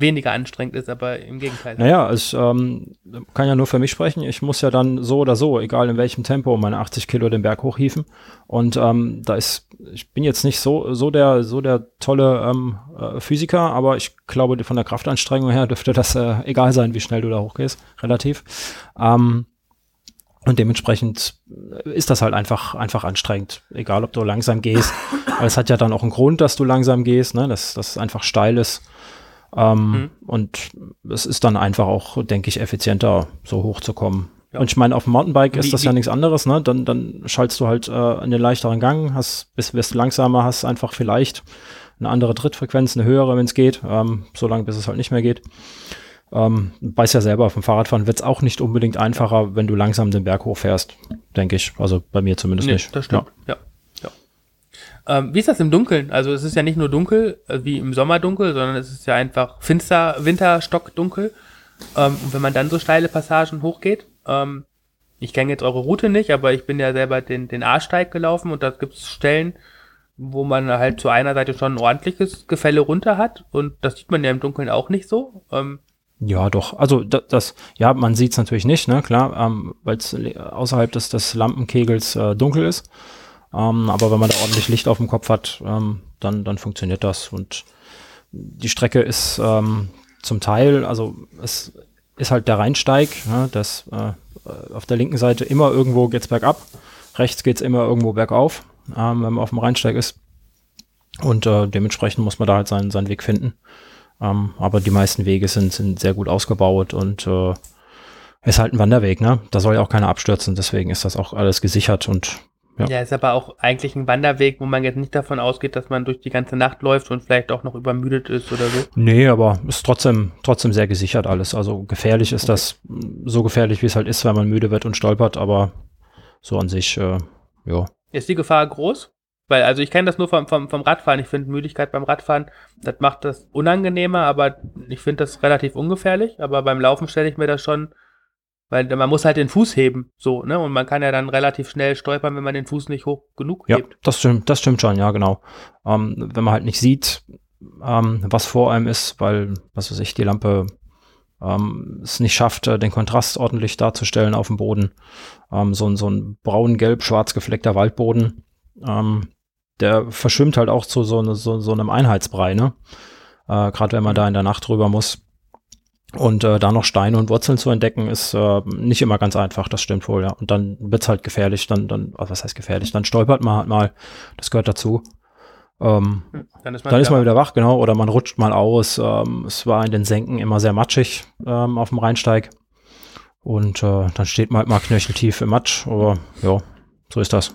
weniger anstrengend ist, aber im Gegenteil. Naja, ich ähm, kann ja nur für mich sprechen. Ich muss ja dann so oder so, egal in welchem Tempo, meine 80 Kilo den Berg hochhieven. Und ähm, da ist, ich bin jetzt nicht so, so der, so der tolle ähm, äh, Physiker, aber ich glaube, von der Kraftanstrengung her dürfte das äh, egal sein, wie schnell du da hochgehst, relativ. Ähm, und dementsprechend ist das halt einfach, einfach anstrengend. Egal, ob du langsam gehst. Aber es hat ja dann auch einen Grund, dass du langsam gehst, ne? dass das einfach steil ist. Ähm, mhm. Und es ist dann einfach auch, denke ich, effizienter, so hochzukommen. Ja. Und ich meine, auf dem Mountainbike wie, ist das wie, ja nichts anderes, ne? Dann, dann schaltest du halt äh, in den leichteren Gang, hast, bist, wirst langsamer, hast einfach vielleicht eine andere Trittfrequenz, eine höhere, wenn es geht, ähm, so lange bis es halt nicht mehr geht. Ähm, weiß ja selber, vom Fahrradfahren wird es auch nicht unbedingt einfacher, wenn du langsam den Berg hochfährst, denke ich. Also bei mir zumindest nee, nicht. Das stimmt, ja. ja. ja. Ähm, wie ist das im Dunkeln? Also es ist ja nicht nur dunkel, äh, wie im Sommer dunkel, sondern es ist ja einfach finster, Winterstockdunkel. Ähm, und wenn man dann so steile Passagen hochgeht, ähm, ich kenne jetzt eure Route nicht, aber ich bin ja selber den, den A-Steig gelaufen und da gibt es Stellen, wo man halt zu einer Seite schon ein ordentliches Gefälle runter hat und das sieht man ja im Dunkeln auch nicht so. Ähm, ja, doch. Also das, das ja, man sieht es natürlich nicht, ne, klar, ähm, weil es außerhalb des, des Lampenkegels äh, dunkel ist. Ähm, aber wenn man da ordentlich Licht auf dem Kopf hat, ähm, dann, dann funktioniert das. Und die Strecke ist ähm, zum Teil, also es ist halt der Rheinsteig, ne, das äh, auf der linken Seite immer irgendwo geht's bergab, rechts geht's immer irgendwo bergauf, ähm, wenn man auf dem Rheinsteig ist. Und äh, dementsprechend muss man da halt seinen, seinen Weg finden. Ähm, aber die meisten Wege sind, sind sehr gut ausgebaut und äh, ist halt ein Wanderweg, ne? Da soll ja auch keiner abstürzen, deswegen ist das auch alles gesichert und ja. ja, ist aber auch eigentlich ein Wanderweg, wo man jetzt nicht davon ausgeht, dass man durch die ganze Nacht läuft und vielleicht auch noch übermüdet ist oder so. Nee, aber ist trotzdem, trotzdem sehr gesichert alles. Also gefährlich ist okay. das so gefährlich, wie es halt ist, wenn man müde wird und stolpert, aber so an sich, äh, ja. Ist die Gefahr groß? Weil, also ich kenne das nur vom, vom, vom Radfahren. Ich finde Müdigkeit beim Radfahren, das macht das unangenehmer, aber ich finde das relativ ungefährlich. Aber beim Laufen stelle ich mir das schon, weil man muss halt den Fuß heben, so, ne? Und man kann ja dann relativ schnell stolpern, wenn man den Fuß nicht hoch genug hebt. Ja, das stimmt, das stimmt schon, ja, genau. Ähm, wenn man halt nicht sieht, ähm, was vor einem ist, weil, was weiß ich, die Lampe ähm, es nicht schafft, äh, den Kontrast ordentlich darzustellen auf dem Boden. Ähm, so, so ein braun-gelb-schwarz gefleckter Waldboden. Ähm, der verschwimmt halt auch zu so, eine, so, so einem Einheitsbrei, ne? Äh, Gerade wenn man da in der Nacht drüber muss. Und äh, da noch Steine und Wurzeln zu entdecken, ist äh, nicht immer ganz einfach, das stimmt wohl, ja. Und dann wird's halt gefährlich, dann, dann, was heißt gefährlich? Dann stolpert man halt mal, das gehört dazu. Ähm, hm, dann ist man, dann ist man wieder wach, genau, oder man rutscht mal aus. Ähm, es war in den Senken immer sehr matschig ähm, auf dem Rheinsteig. Und äh, dann steht man halt mal knöcheltief im Matsch, aber ja, so ist das.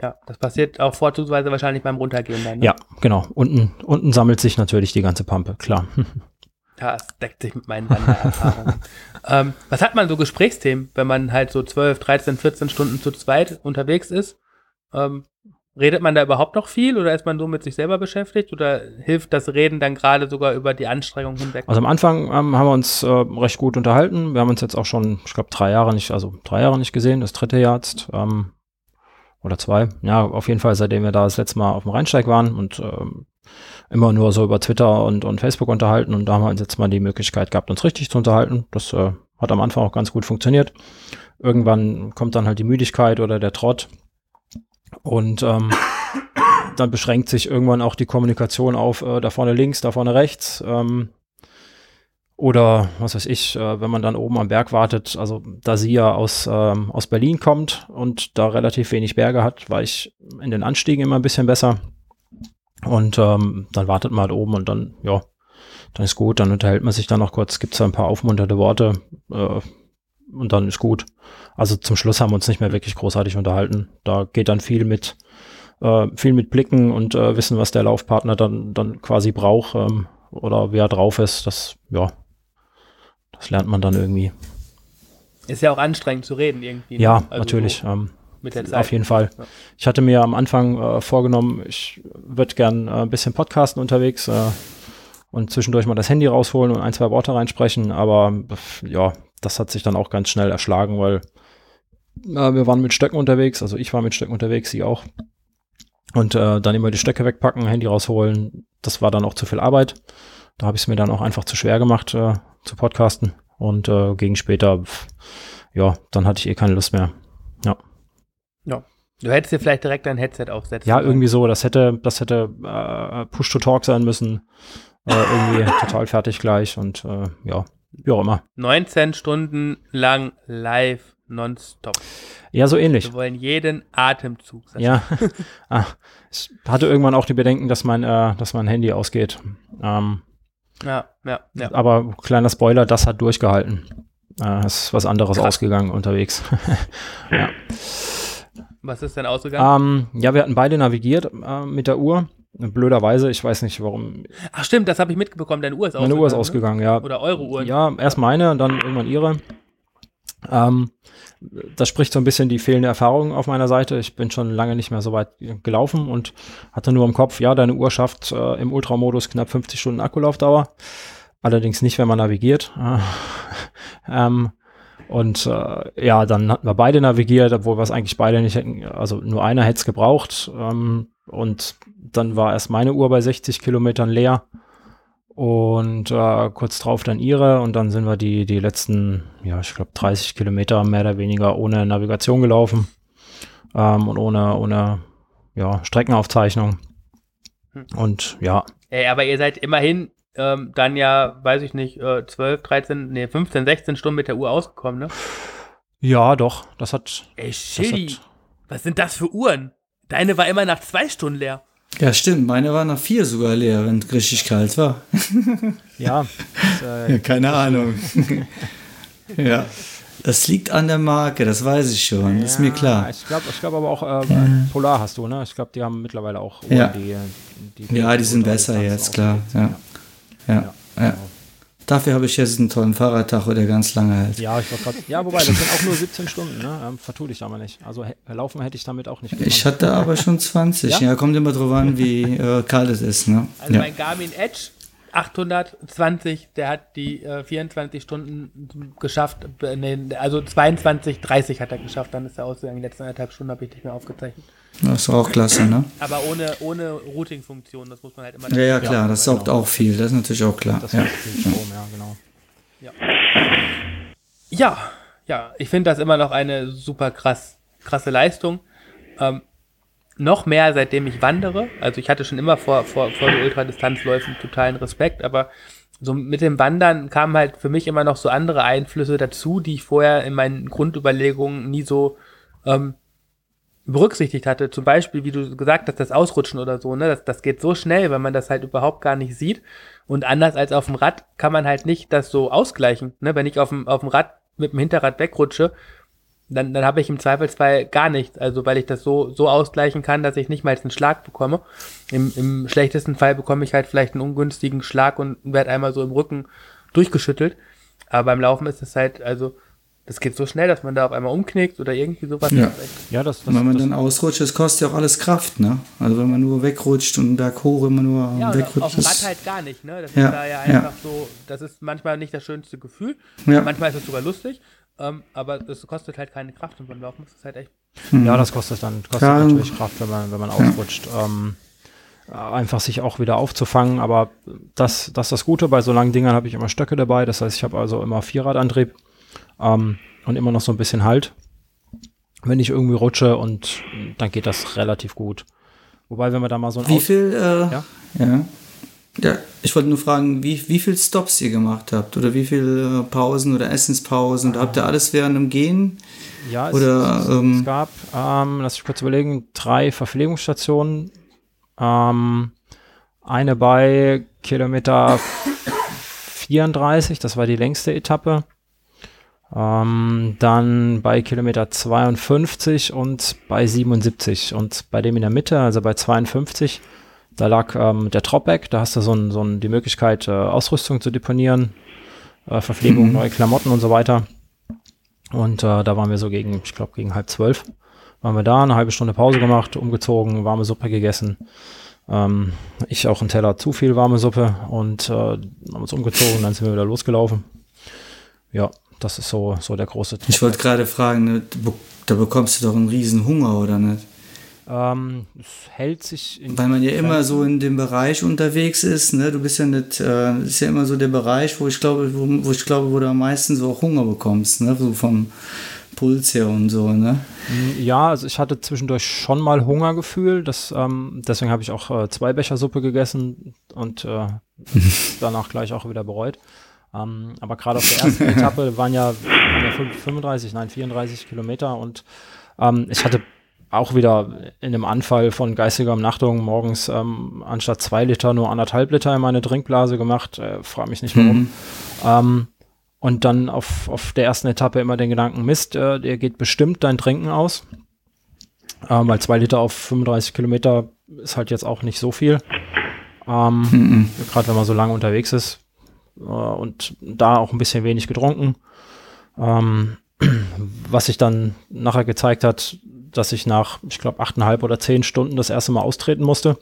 Ja, das passiert auch vorzugsweise wahrscheinlich beim Runtergehen dann. Ne? Ja, genau. Unten, unten sammelt sich natürlich die ganze Pampe, klar. Das deckt sich mit meinen Wandererfahrungen. ähm, was hat man so Gesprächsthemen, wenn man halt so 12, 13, 14 Stunden zu zweit unterwegs ist? Ähm, redet man da überhaupt noch viel oder ist man so mit sich selber beschäftigt oder hilft das Reden dann gerade sogar über die Anstrengung hinweg? Also am Anfang ähm, haben wir uns äh, recht gut unterhalten. Wir haben uns jetzt auch schon, ich glaube, drei Jahre nicht, also drei Jahre nicht gesehen, das dritte Jahr jetzt. Ähm, oder zwei. Ja, auf jeden Fall, seitdem wir da das letzte Mal auf dem Rheinsteig waren und ähm, immer nur so über Twitter und, und Facebook unterhalten. Und da haben wir uns jetzt mal die Möglichkeit gehabt, uns richtig zu unterhalten. Das äh, hat am Anfang auch ganz gut funktioniert. Irgendwann kommt dann halt die Müdigkeit oder der Trott. Und ähm, dann beschränkt sich irgendwann auch die Kommunikation auf äh, da vorne links, da vorne rechts. Ähm, oder was weiß ich, äh, wenn man dann oben am Berg wartet, also da sie ja aus, ähm, aus Berlin kommt und da relativ wenig Berge hat, war ich in den Anstiegen immer ein bisschen besser. Und ähm, dann wartet man halt oben und dann, ja, dann ist gut, dann unterhält man sich dann noch kurz, gibt es ein paar aufmunternde Worte äh, und dann ist gut. Also zum Schluss haben wir uns nicht mehr wirklich großartig unterhalten. Da geht dann viel mit, äh, viel mit Blicken und äh, wissen, was der Laufpartner dann, dann quasi braucht ähm, oder wie er drauf ist. Das, ja, das lernt man dann irgendwie. Ist ja auch anstrengend zu reden irgendwie. Ne? Ja, also natürlich. Ähm, mit der Zeit. Auf jeden Fall. Ja. Ich hatte mir am Anfang äh, vorgenommen, ich würde gern äh, ein bisschen podcasten unterwegs äh, und zwischendurch mal das Handy rausholen und ein, zwei Worte reinsprechen, aber ja, das hat sich dann auch ganz schnell erschlagen, weil äh, wir waren mit Stöcken unterwegs, also ich war mit Stöcken unterwegs, sie auch. Und äh, dann immer die Stöcke wegpacken, Handy rausholen, das war dann auch zu viel Arbeit. Da habe ich es mir dann auch einfach zu schwer gemacht äh, zu podcasten. Und äh, gegen später, pf, ja, dann hatte ich eh keine Lust mehr. Ja. Ja. Du hättest dir vielleicht direkt ein Headset aufsetzen Ja, irgendwie so. Das hätte, das hätte äh, Push-to-Talk sein müssen. Äh, irgendwie total fertig gleich und äh, ja, wie auch immer. 19 Stunden lang live nonstop. Ja, so ähnlich. Wir wollen jeden Atemzug. Sascha. Ja, ah, ich hatte irgendwann auch die Bedenken, dass mein, äh, dass mein Handy ausgeht. Ähm, Ja, ja, ja. Aber kleiner Spoiler, das hat durchgehalten. Äh, ist was anderes Krass. ausgegangen unterwegs. ja. Was ist denn ausgegangen? Ähm, ja, wir hatten beide navigiert äh, mit der Uhr. Blöderweise, ich weiß nicht warum. Ach stimmt, das habe ich mitbekommen. Deine Uhr ist Meine ausgegangen. Uhr ist ne? ausgegangen, ja. Oder eure Uhren. Ja, erst meine, und dann irgendwann ihre. Ähm, das spricht so ein bisschen die fehlende Erfahrung auf meiner Seite. Ich bin schon lange nicht mehr so weit gelaufen und hatte nur im Kopf, ja, deine Uhr schafft äh, im Ultramodus knapp 50 Stunden Akkulaufdauer. Allerdings nicht, wenn man navigiert. Äh, ähm, und äh, ja, dann hatten wir beide navigiert, obwohl wir es eigentlich beide nicht hätten, also nur einer hätte es gebraucht. Ähm, und dann war erst meine Uhr bei 60 Kilometern leer und äh, kurz drauf dann ihre und dann sind wir die, die letzten, ja, ich glaube 30 Kilometer mehr oder weniger ohne Navigation gelaufen ähm, und ohne, ohne ja, Streckenaufzeichnung. Hm. Und ja, Ey, aber ihr seid immerhin ähm, dann ja, weiß ich nicht, äh, 12, 13, nee, 15, 16 Stunden mit der Uhr ausgekommen, ne? ja, doch, das hat, Ey, hat was sind das für Uhren? Deine war immer nach zwei Stunden leer. Ja, stimmt. Meine war nach vier sogar leer, wenn es richtig kalt war. ja, das, äh, Ja, keine Ahnung. ja. Das liegt an der Marke, das weiß ich schon, das ist mir ja, klar. Ich glaube ich glaub aber auch, äh, Polar hast du, ne? Ich glaube, die haben mittlerweile auch Uhren, Ja. die, die Ja, die sind besser jetzt, klar. Ja. sind, Ja. Ja. Dafür habe ich jetzt einen tollen Fahrradtacho, der ganz lange hält. Ja, ich gerade. Ja, wobei, das sind auch nur 17 Stunden, ne? Ähm, vertu dich da mal nicht. Also he- laufen hätte ich damit auch nicht Ich hatte aber schon 20. Ja? Ja, kommt immer drauf an, wie äh, kalt es ist. Ne? Also ja. mein Garmin Edge 820, der hat die äh, 24 Stunden geschafft, äh, nee, also 22, 30 hat er geschafft, dann ist er ausgegangen. Die letzten anderthalb Stunden habe ich nicht mehr aufgezeichnet. Das ist auch klasse, ne? Aber ohne, ohne Routing-Funktion, das muss man halt immer. Ja, ja, klar, das saugt auch viel, das ist natürlich auch klar. Das Ja. viel Strom, ja, genau. Ja, ja, ich finde das immer noch eine super krass, krasse Leistung. Ähm, noch mehr, seitdem ich wandere. Also ich hatte schon immer vor, vor, vor so Ultradistanzläufen totalen Respekt, aber so mit dem Wandern kamen halt für mich immer noch so andere Einflüsse dazu, die ich vorher in meinen Grundüberlegungen nie so ähm, berücksichtigt hatte. Zum Beispiel, wie du gesagt hast, das Ausrutschen oder so, ne? Das, das geht so schnell, weil man das halt überhaupt gar nicht sieht. Und anders als auf dem Rad kann man halt nicht das so ausgleichen. Ne? Wenn ich auf dem, auf dem Rad mit dem Hinterrad wegrutsche, dann, dann habe ich im Zweifelsfall gar nichts. Also weil ich das so, so ausgleichen kann, dass ich nicht mal einen Schlag bekomme. Im, Im schlechtesten Fall bekomme ich halt vielleicht einen ungünstigen Schlag und werde einmal so im Rücken durchgeschüttelt. Aber beim Laufen ist es halt, also, das geht so schnell, dass man da auf einmal umknickt oder irgendwie sowas. Ja. Das Ja, das, das, Und wenn man das, dann ausrutscht, das kostet ja auch alles Kraft, ne? Also wenn man nur wegrutscht und berghoch immer nur Ja, und auf wegrutscht. dem Rad halt gar nicht, ne? Das Ja, ist da ja ja. einfach so, das ist manchmal nicht das schönste Gefühl. Ja. Manchmal ist es sogar lustig, ähm, aber es kostet halt keine Kraft und beim Laufen ist es halt echt. ja, das kostet dann kostet Ja. natürlich Kraft, wenn man, wenn man ausrutscht. Ähm, äh, einfach sich auch wieder aufzufangen, aber das, das ist das Gute. Bei so langen Dingern habe ich immer Stöcke dabei. Das heißt, ich habe also immer Vierradantrieb ähm, und immer noch so ein bisschen Halt, wenn ich irgendwie rutsche und dann geht das relativ gut. Wobei, wenn man da mal so ein Wie Aus- viel, äh, Ja? ja. Ja, ich wollte nur fragen, wie, wie viel Stops ihr gemacht habt oder wie viel äh, Pausen oder Essenspausen. Habt ihr alles während dem Gehen? Ja, es, Oder, es, ähm, es gab, ähm, lass ich kurz überlegen, drei Verpflegungsstationen. Ähm, eine bei Kilometer 34, das war die längste Etappe. Ähm, dann bei Kilometer 52 und bei 77. Und bei dem in der Mitte, also bei 52, da lag ähm, der Dropback. Da hast du so, ein, so ein, die Möglichkeit, äh, Ausrüstung zu deponieren, äh, Verpflegung, neue Klamotten und so weiter. Und äh, da waren wir so gegen, ich glaube, gegen halb zwölf. Waren wir da, eine halbe Stunde Pause gemacht, umgezogen, warme Suppe gegessen. Ähm, ich auch einen Teller zu viel warme Suppe und äh, haben uns umgezogen, dann sind wir wieder losgelaufen. Ja, das ist so, so der große Ich wollte gerade fragen, ne, da bekommst du doch einen riesen Hunger, oder nicht? Ähm, es hält sich in Weil man ja immer so in dem Bereich unterwegs ist, ne? Du bist ja nicht, äh, ist ja immer so der Bereich, wo ich glaube, wo, wo ich glaube, wo du am meisten so auch Hunger bekommst, ne? So vom Puls her und so, ne? Ja, also ich hatte zwischendurch schon mal Hungergefühl. Das, ähm, deswegen habe ich auch äh, zwei Becher Suppe gegessen und äh, danach gleich auch wieder bereut. Ähm, aber gerade auf der ersten Etappe waren ja, waren ja 35, nein 34 Kilometer und ähm, ich hatte auch wieder in einem Anfall von geistiger Umnachtung morgens ähm, anstatt zwei Liter nur anderthalb Liter in meine Trinkblase gemacht. Äh, frag mich nicht warum. Mhm. Ähm, und dann auf, auf der ersten Etappe immer den Gedanken, Mist, äh, der geht bestimmt dein Trinken aus. Ähm, weil zwei Liter auf 35 Kilometer ist halt jetzt auch nicht so viel. Ähm, Mhm. Gerade wenn man so lange unterwegs ist. Äh, und da auch ein bisschen wenig getrunken. Ähm, was sich dann nachher gezeigt hat, dass ich nach, ich glaube, achteinhalb oder zehn Stunden das erste Mal austreten musste.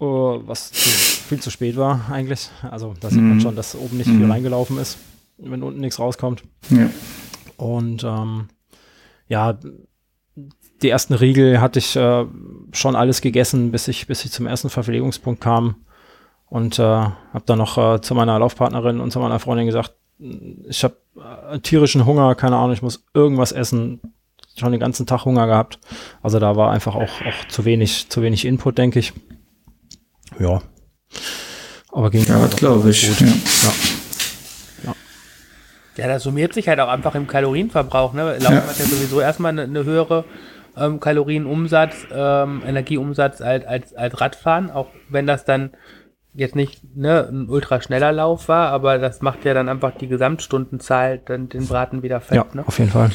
Äh, was zu, viel zu spät war eigentlich. Also da sieht man Mhm. schon, dass oben nicht viel Mhm. reingelaufen ist, wenn unten nichts rauskommt. Ja. Und ähm, ja, die ersten Riegel hatte ich äh, schon alles gegessen, bis ich, bis ich zum ersten Verpflegungspunkt kam. Und äh, habe dann noch äh, zu meiner Laufpartnerin und zu meiner Freundin gesagt, ich habe äh, tierischen Hunger, keine Ahnung, ich muss irgendwas essen. Schon den ganzen Tag Hunger gehabt. Also da war einfach auch, auch zu wenig, zu wenig Input, denke ich. Ja. Aber ging Ja, glaube ich. gut. Ja. Ja, das summiert sich halt auch einfach im Kalorienverbrauch. Ne? Laufen Ja. hat ja sowieso erstmal eine, eine höhere ähm, Kalorienumsatz, ähm, Energieumsatz als, als, als Radfahren, auch wenn das dann jetzt nicht ne, ein ultra schneller Lauf war, aber das macht ja dann einfach die Gesamtstundenzahl dann den Braten wieder fett. Ja, ne? auf jeden Fall.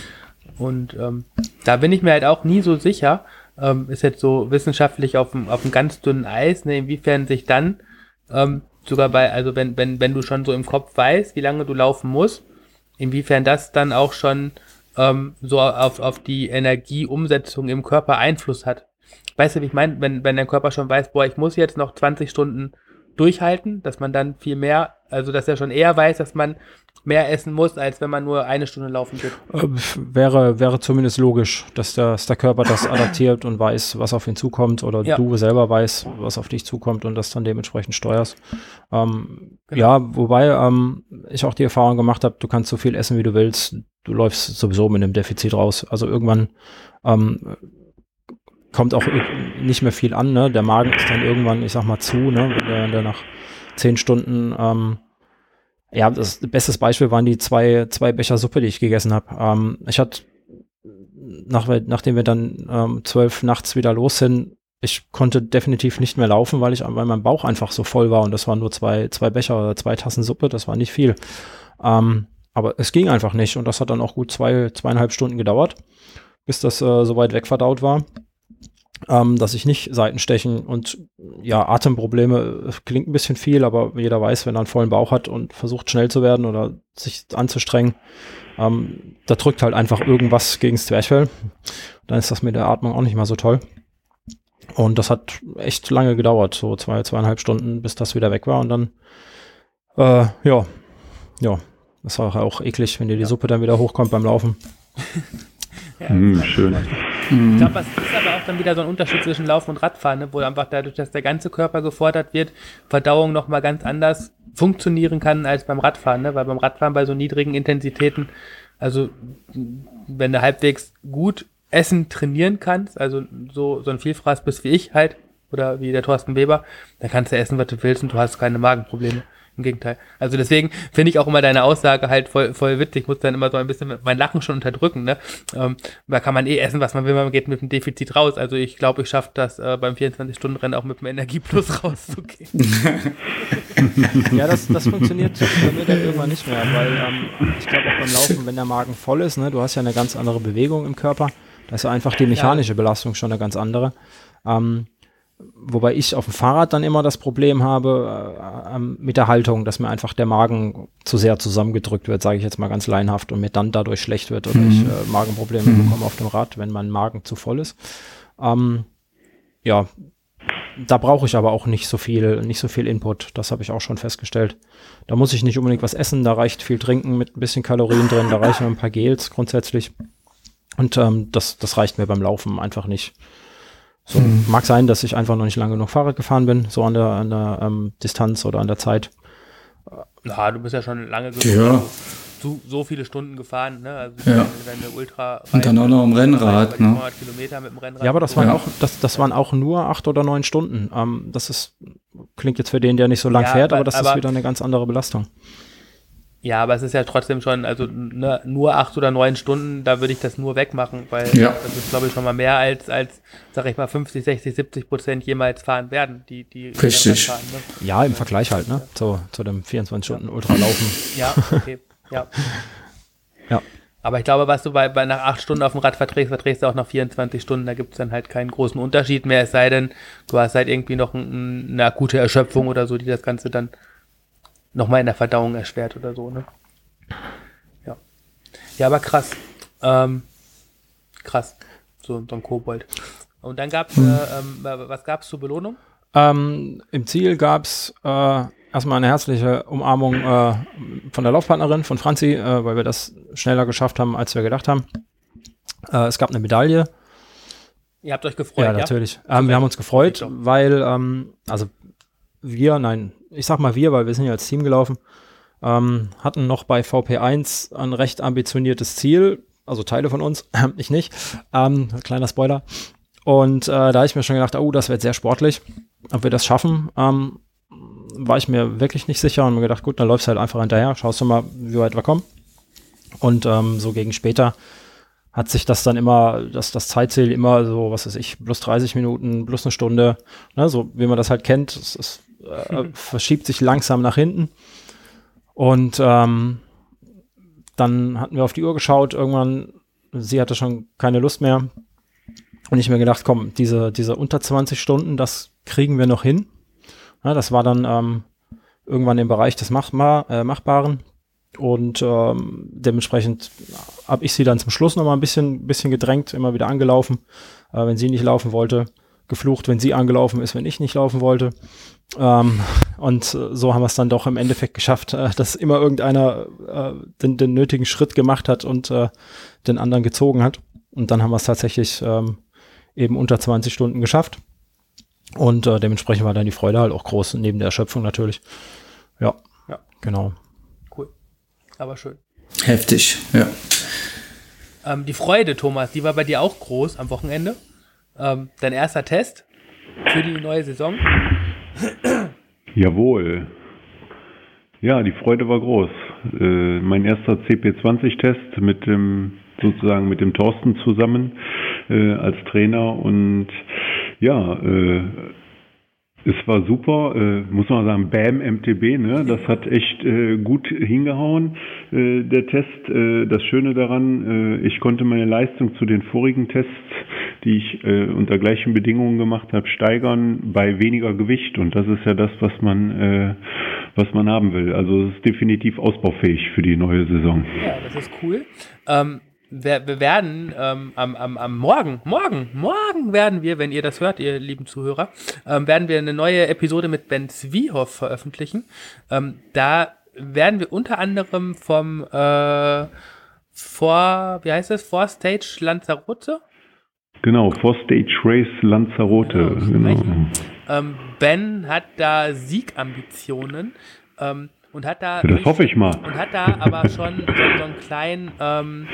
Und ähm, da bin ich mir halt auch nie so sicher, ähm, ist jetzt so wissenschaftlich auf dem, auf dem ganz dünnen Eis, ne, inwiefern sich dann ähm, sogar bei, also wenn, wenn, wenn du schon so im Kopf weißt, wie lange du laufen musst, inwiefern das dann auch schon ähm, so auf, auf die Energieumsetzung im Körper Einfluss hat. Weißt du, wie ich meine, wenn, wenn dein Körper schon weiß, boah, ich muss jetzt noch 20 Stunden durchhalten, dass man dann viel mehr, also dass er schon eher weiß, dass man mehr essen muss, als wenn man nur eine Stunde laufen geht. Äh, wäre, wäre zumindest logisch, dass der, dass der Körper das adaptiert und weiß, was auf ihn zukommt oder Ja. du selber weißt, was auf dich zukommt und das dann dementsprechend steuerst. Ähm, Genau. Ja, wobei ähm, ich auch die Erfahrung gemacht habe, du kannst so viel essen, wie du willst. Du läufst sowieso mit einem Defizit raus. Also irgendwann ähm, kommt auch nicht mehr viel an. Ne? Der Magen ist dann irgendwann, ich sag mal, zu, ne? wenn der nach zehn Stunden ähm, ja, das bestes Beispiel waren die zwei, zwei Becher Suppe, die ich gegessen habe. Ähm, ich hatte, nach, nachdem wir dann ähm, zwölf nachts wieder los sind, ich konnte definitiv nicht mehr laufen, weil ich, weil mein Bauch einfach so voll war und das waren nur zwei, zwei Becher oder zwei Tassen Suppe, das war nicht viel. Ähm, aber es ging einfach nicht und das hat dann auch gut zwei, zweieinhalb Stunden gedauert, bis das äh, so weit wegverdaut war ähm, dass ich nicht Seitenstechen und ja, Atemprobleme äh, klingt ein bisschen viel, aber jeder weiß, wenn er einen vollen Bauch hat und versucht schnell zu werden oder sich anzustrengen, ähm, da drückt halt einfach irgendwas gegen das Zwerchfell. Dann ist das mit der Atmung auch nicht mal so toll. Und das hat echt lange gedauert, so zwei, zweieinhalb Stunden, bis das wieder weg war und dann, äh, ja, ja, das war auch eklig, wenn dir die Suppe dann wieder hochkommt beim Laufen. Ja. Hm, schön. Ich glaube, das ist aber dann wieder so ein Unterschied zwischen Laufen und Radfahren, ne? wo einfach dadurch, dass der ganze Körper gefordert wird, Verdauung nochmal ganz anders funktionieren kann als beim Radfahren, ne? weil beim Radfahren bei so niedrigen Intensitäten, also wenn du halbwegs gut Essen trainieren kannst, also so, so ein Vielfraß bist wie ich halt, oder wie der Thorsten Weber, dann kannst du essen, was du willst und du hast keine Magenprobleme. Im Gegenteil. Also deswegen finde ich auch immer deine Aussage halt voll, voll witzig. Ich muss dann immer so ein bisschen mein Lachen schon unterdrücken. Ne? Ähm, da kann man eh essen, was man will, man geht mit dem Defizit raus. Also ich glaube, ich schaffe das äh, beim 24-Stunden-Rennen auch mit dem Energieplus rauszugehen. Ja, das, das funktioniert bei mir dann irgendwann nicht mehr, weil ähm, ich glaube auch beim Laufen, wenn der Magen voll ist, ne, du hast ja eine ganz andere Bewegung im Körper, da ist ja einfach die mechanische Belastung schon eine ganz andere. Ähm, wobei ich auf dem Fahrrad dann immer das Problem habe äh, ähm, mit der Haltung, dass mir einfach der Magen zu sehr zusammengedrückt wird, sage ich jetzt mal ganz laienhaft, und mir dann dadurch schlecht wird oder ich äh, Magenprobleme bekomme auf dem Rad, wenn mein Magen zu voll ist. Ähm, ja, da brauche ich aber auch nicht so viel, nicht so viel Input. Das habe ich auch schon festgestellt. Da muss ich nicht unbedingt was essen, da reicht viel trinken mit ein bisschen Kalorien drin, da reichen ein paar Gels grundsätzlich. Und ähm, das, das reicht mir beim Laufen einfach nicht. So, mhm. Mag sein, dass ich einfach noch nicht lange genug Fahrrad gefahren bin, so an der, an der ähm, Distanz oder an der Zeit. Ja, du bist ja schon lange genug. Ja. So, so viele Stunden gefahren, ne? Also ja. deine Ultra Und dann auch noch im Rennrad, ne? Kilometer mit dem Rennrad. Ja, aber das waren ja. auch, das, das waren auch nur acht oder neun Stunden. Ähm, das ist, klingt jetzt für den, der nicht so lang ja, fährt, aber, aber das aber, ist wieder eine ganz andere Belastung. Ja, aber es ist ja trotzdem schon, also ne, nur acht oder neun Stunden, da würde ich das nur wegmachen, weil ja. das ist, glaube ich, schon mal mehr als, als, sag ich mal, 50, 60, 70 Prozent jemals fahren werden, die, die Richtig. Fahren, ne? Ja, im Vergleich halt, ne? Zu, zu dem 24 Stunden ja. Ultralaufen. Ja, okay. Ja. ja. Aber ich glaube, was du bei, bei nach acht Stunden auf dem Rad verträgst, verträgst du auch nach 24 Stunden, da gibt es dann halt keinen großen Unterschied mehr, es sei denn, du hast halt irgendwie noch ein, eine akute Erschöpfung oder so, die das Ganze dann nochmal in der Verdauung erschwert oder so, ne? Ja. Ja, aber krass. Ähm, krass. So, so ein Kobold. Und dann gab es, hm. äh, ähm, was gab es zur Belohnung? Ähm, Im Ziel gab es äh, erstmal eine herzliche Umarmung äh, von der Laufpartnerin, von Franzi, äh, weil wir das schneller geschafft haben, als wir gedacht haben. Äh, es gab eine Medaille. Ihr habt euch gefreut, ja? natürlich. Ja? Ähm, wir haben uns gefreut, weil, ähm, also wir, nein, ich sag mal wir, weil wir sind ja als Team gelaufen, ähm, hatten noch bei VP1 ein recht ambitioniertes Ziel, also Teile von uns, ich nicht, ähm, kleiner Spoiler. Und äh, da habe ich mir schon gedacht, oh, das wird sehr sportlich, ob wir das schaffen. Ähm, war ich mir wirklich nicht sicher und mir gedacht, gut, dann läufst du halt einfach hinterher, schaust du mal, wie weit wir kommen. Und ähm, so gegen später hat sich das dann immer, das, das Zeitziel immer so, was weiß ich, plus 30 Minuten, plus eine Stunde, ne, so wie man das halt kennt, es, es äh, verschiebt sich langsam nach hinten. Und ähm, dann hatten wir auf die Uhr geschaut, irgendwann, sie hatte schon keine Lust mehr. Und ich mir gedacht, komm, diese, diese unter 20 Stunden, das kriegen wir noch hin. Ja, das war dann ähm, irgendwann im Bereich des Machbar, äh, Machbaren. Und ähm, dementsprechend habe ich sie dann zum Schluss noch mal ein bisschen, bisschen gedrängt, immer wieder angelaufen, äh, wenn sie nicht laufen wollte, geflucht, wenn sie angelaufen ist, wenn ich nicht laufen wollte. Ähm, und so haben wir es dann doch im Endeffekt geschafft, äh, dass immer irgendeiner äh, den, den nötigen Schritt gemacht hat und äh, den anderen gezogen hat. Und dann haben wir es tatsächlich ähm, eben unter 20 Stunden geschafft. Und äh, dementsprechend war dann die Freude halt auch groß, neben der Erschöpfung natürlich. Ja, ja. genau. Cool. Aber schön. Heftig, ja. Ähm, die Freude, Thomas, die war bei dir auch groß am Wochenende. Ähm, dein erster Test für die neue Saison. Jawohl. Ja, die Freude war groß. Äh, mein erster CP20-Test mit dem sozusagen mit dem Thorsten zusammen äh, als Trainer und ja, äh, es war super, äh, muss man sagen, BAM MTB, ne? Das hat echt äh, gut hingehauen, äh, der Test. Äh, das Schöne daran, äh, ich konnte meine Leistung zu den vorigen Tests, die ich äh, unter gleichen Bedingungen gemacht habe, steigern bei weniger Gewicht. Und das ist ja das, was man, äh, was man haben will. Also es ist definitiv ausbaufähig für die neue Saison. Ja, das ist cool. Ähm wir, wir werden ähm, am, am, am Morgen, morgen, morgen werden wir, wenn ihr das hört, ihr lieben Zuhörer, ähm, werden wir eine neue Episode mit Ben Zwiehoff veröffentlichen. Ähm, da werden wir unter anderem vom äh, vor, wie heißt es, Vor Stage Lanzarote? Genau, Vor Stage Race Lanzarote. Genau. genau. Ähm, ben hat da Siegambitionen. Ähm, und hat da. Das hoffe ich mal. Und hat da aber schon so, so einen kleinen, ähm,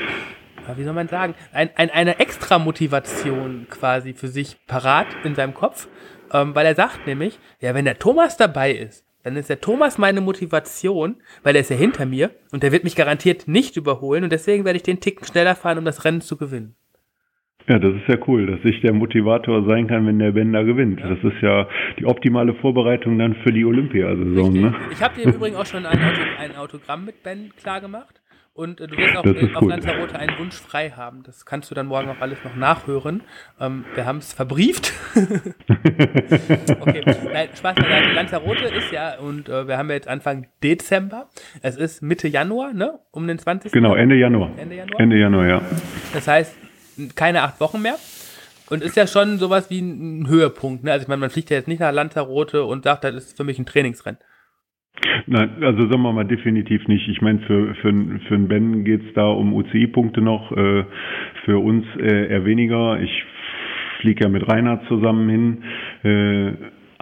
wie soll man sagen, ein, ein, eine extra Motivation quasi für sich parat in seinem Kopf, ähm, weil er sagt nämlich, ja, wenn der Thomas dabei ist, dann ist der Thomas meine Motivation, weil er ist ja hinter mir und der wird mich garantiert nicht überholen und deswegen werde ich den Ticken schneller fahren, um das Rennen zu gewinnen. Ja, das ist ja cool, dass ich der Motivator sein kann, wenn der Bender gewinnt. Ja. Das ist ja die optimale Vorbereitung dann für die Olympiasaison. Ne? Ich habe dir übrigens auch schon ein, Auto, ein Autogramm mit Ben klar gemacht. Und äh, du wirst auch in, auf Lanzarote einen Wunsch frei haben. Das kannst du dann morgen auch alles noch nachhören. Ähm, wir haben es verbrieft. okay, nein, Spaß beiseite. Lanzarote ist ja, und äh, wir haben ja jetzt Anfang Dezember. Es ist Mitte Januar, ne? Um den 20. Genau, Ende Januar. Ende Januar? Ende Januar, ja. Das heißt, keine acht Wochen mehr. Und ist ja schon sowas wie ein Höhepunkt. Ne? Also ich meine, man fliegt ja jetzt nicht nach Lanzarote und sagt, das ist für mich ein Trainingsrennen. Nein, also sagen wir mal definitiv nicht. Ich meine, für, für, für einen Ben geht es da um UCI-Punkte noch, äh, für uns äh, eher weniger. Ich fliege ja mit Reinhard zusammen hin. Äh,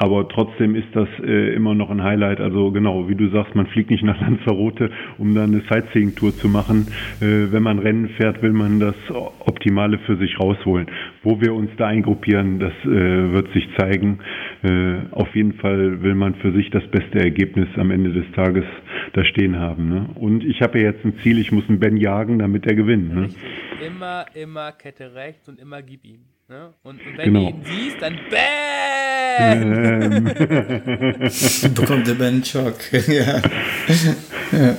aber trotzdem ist das äh, immer noch ein Highlight. Also genau, wie du sagst, man fliegt nicht nach Lanzarote, um dann eine Sightseeing-Tour zu machen. Äh, wenn man Rennen fährt, will man das Optimale für sich rausholen. Wo wir uns da eingruppieren, das äh, wird sich zeigen. Äh, auf jeden Fall will man für sich das beste Ergebnis am Ende des Tages da stehen haben. Ne? Und ich habe ja jetzt ein Ziel, ich muss einen Ben jagen, damit er gewinnt. Ne? Immer, immer Kette rechts und immer gib ihm. Ne? Und, und, wenn genau. du ihn siehst, dann BAM! Bekommt der Ben Schock. ja. ja.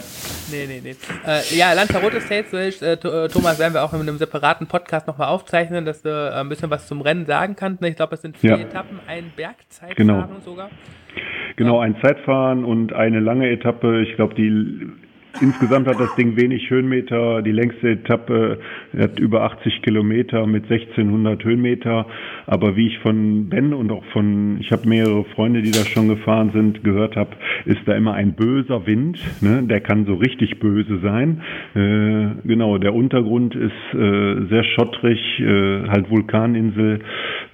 Nee, nee, nee. Äh, ja, Lanzarote States, äh, äh, Thomas, werden wir auch in einem separaten Podcast nochmal aufzeichnen, dass du äh, ein bisschen was zum Rennen sagen kannst. Ne? Ich glaube, es sind vier ja. Etappen, ein Bergzeitfahren genau. sogar. Genau, ein Zeitfahren und eine lange Etappe. Ich glaube, die Insgesamt hat das Ding wenig Höhenmeter. Die längste Etappe hat über 80 Kilometer mit 1600 Höhenmeter. Aber wie ich von Ben und auch von, ich habe mehrere Freunde, die da schon gefahren sind, gehört habe, ist da immer ein böser Wind. Ne? Der kann so richtig böse sein. Äh, genau, der Untergrund ist äh, sehr schottrig, äh, halt Vulkaninsel.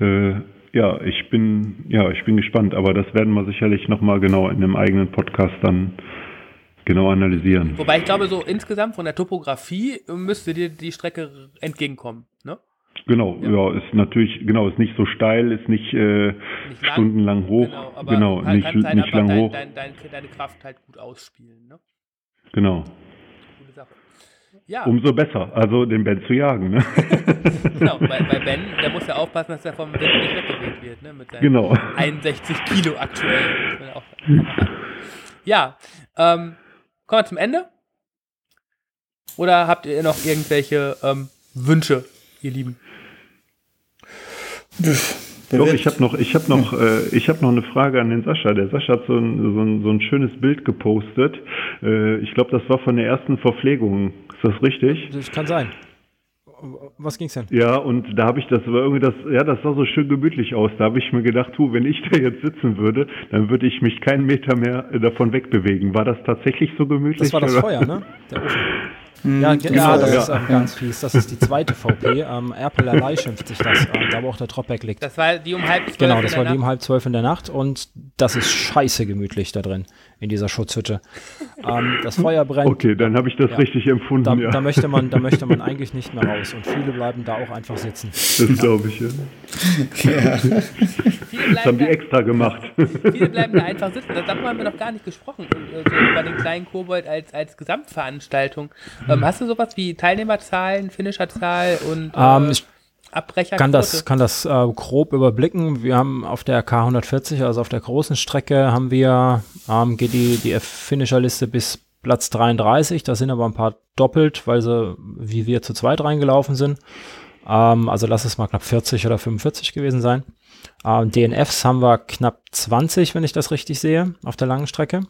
Äh, ja, ich bin, ja, ich bin gespannt, aber das werden wir sicherlich nochmal genau in einem eigenen Podcast dann genau analysieren. Wobei ich glaube, so insgesamt von der Topografie müsste dir die Strecke entgegenkommen, ne? Genau, ja. ja. ist natürlich, genau, ist nicht so steil, ist nicht, äh, nicht stundenlang hoch, genau, aber genau halt nicht, nicht lang dein, hoch. Dein, dein, deine Kraft halt gut ausspielen, ne? Genau. Gute Sache. Ja. Umso besser, also den Ben zu jagen, ne? genau, bei, bei, Ben, der muss ja aufpassen, dass er vom Wind nicht weggeweht wird, ne? Mit seinen genau. 61 Kilo aktuell. Ja, ähm, Kommen wir zum Ende? Oder habt ihr noch irgendwelche ähm, Wünsche, ihr Lieben? Doch, ich habe noch, ich habe noch, äh, ich habe noch eine Frage an den Sascha. Der Sascha hat so ein, so ein, so ein schönes Bild gepostet. Äh, ich glaube, das war von der ersten Verpflegung. Ist das richtig? Das kann sein was ging's denn? Ja, und da habe ich das, war irgendwie das, ja, das sah so schön gemütlich aus. Da habe ich mir gedacht, tu, wenn ich da jetzt sitzen würde, dann würde ich mich keinen Meter mehr davon wegbewegen. War das tatsächlich so gemütlich? Das war das Feuer, ne? Der Ofen. Mhm. Ja, genau, ja, das ja. ist ähm, ganz fies. Das ist die zweite VP. Ähm, Erpel schimpft sich das, ähm, da wo auch der Dropback liegt. Das war die um halb zwölf. Genau, das war die um halb zwölf in der Nacht und das ist scheiße gemütlich da drin, in dieser Schutzhütte. Ähm, das Feuer brennt. Okay, dann habe ich das ja. richtig empfunden. Da, ja. da, möchte man, da möchte man eigentlich nicht mehr raus und viele bleiben da auch einfach sitzen. Das glaube ich, ja. das haben die extra gemacht. Viele bleiben da einfach sitzen. Darüber haben wir noch gar nicht gesprochen, äh, so über den kleinen Kobold als, als Gesamtveranstaltung. Ähm, hast du sowas wie Teilnehmerzahlen, Finisherzahl und äh, ähm, ich Abbrecher? Kann das, kann das äh, grob überblicken. Wir haben auf der K140, also auf der großen Strecke, haben wir, ähm, geht die, die Finisherliste bis Platz 33. Da sind aber ein paar doppelt, weil sie wie wir zu zweit reingelaufen sind. Ähm, also lass es mal knapp 40 oder 45 gewesen sein. Ähm, DNFs haben wir knapp 20, wenn ich das richtig sehe, auf der langen Strecke.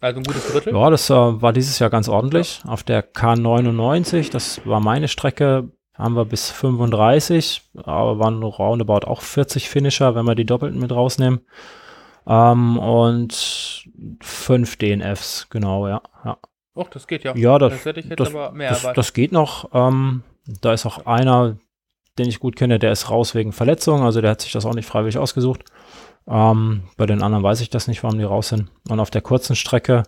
Also ein gutes Drittel? Ja, das äh, war dieses Jahr ganz ordentlich. Ja. Auf der K99, das war meine Strecke, haben wir bis 35, aber waren roundabout auch 40 Finisher, wenn wir die Doppelten mit rausnehmen. Ähm, und fünf DNFs, genau, ja. ja. Och, das geht ja. Ja, das, das hätte ich jetzt das, aber mehr das, das geht noch. Ähm, da ist auch einer, den ich gut kenne, der ist raus wegen Verletzung, also der hat sich das auch nicht freiwillig ausgesucht. Ähm, bei den anderen weiß ich das nicht, warum die raus sind. Und auf der kurzen Strecke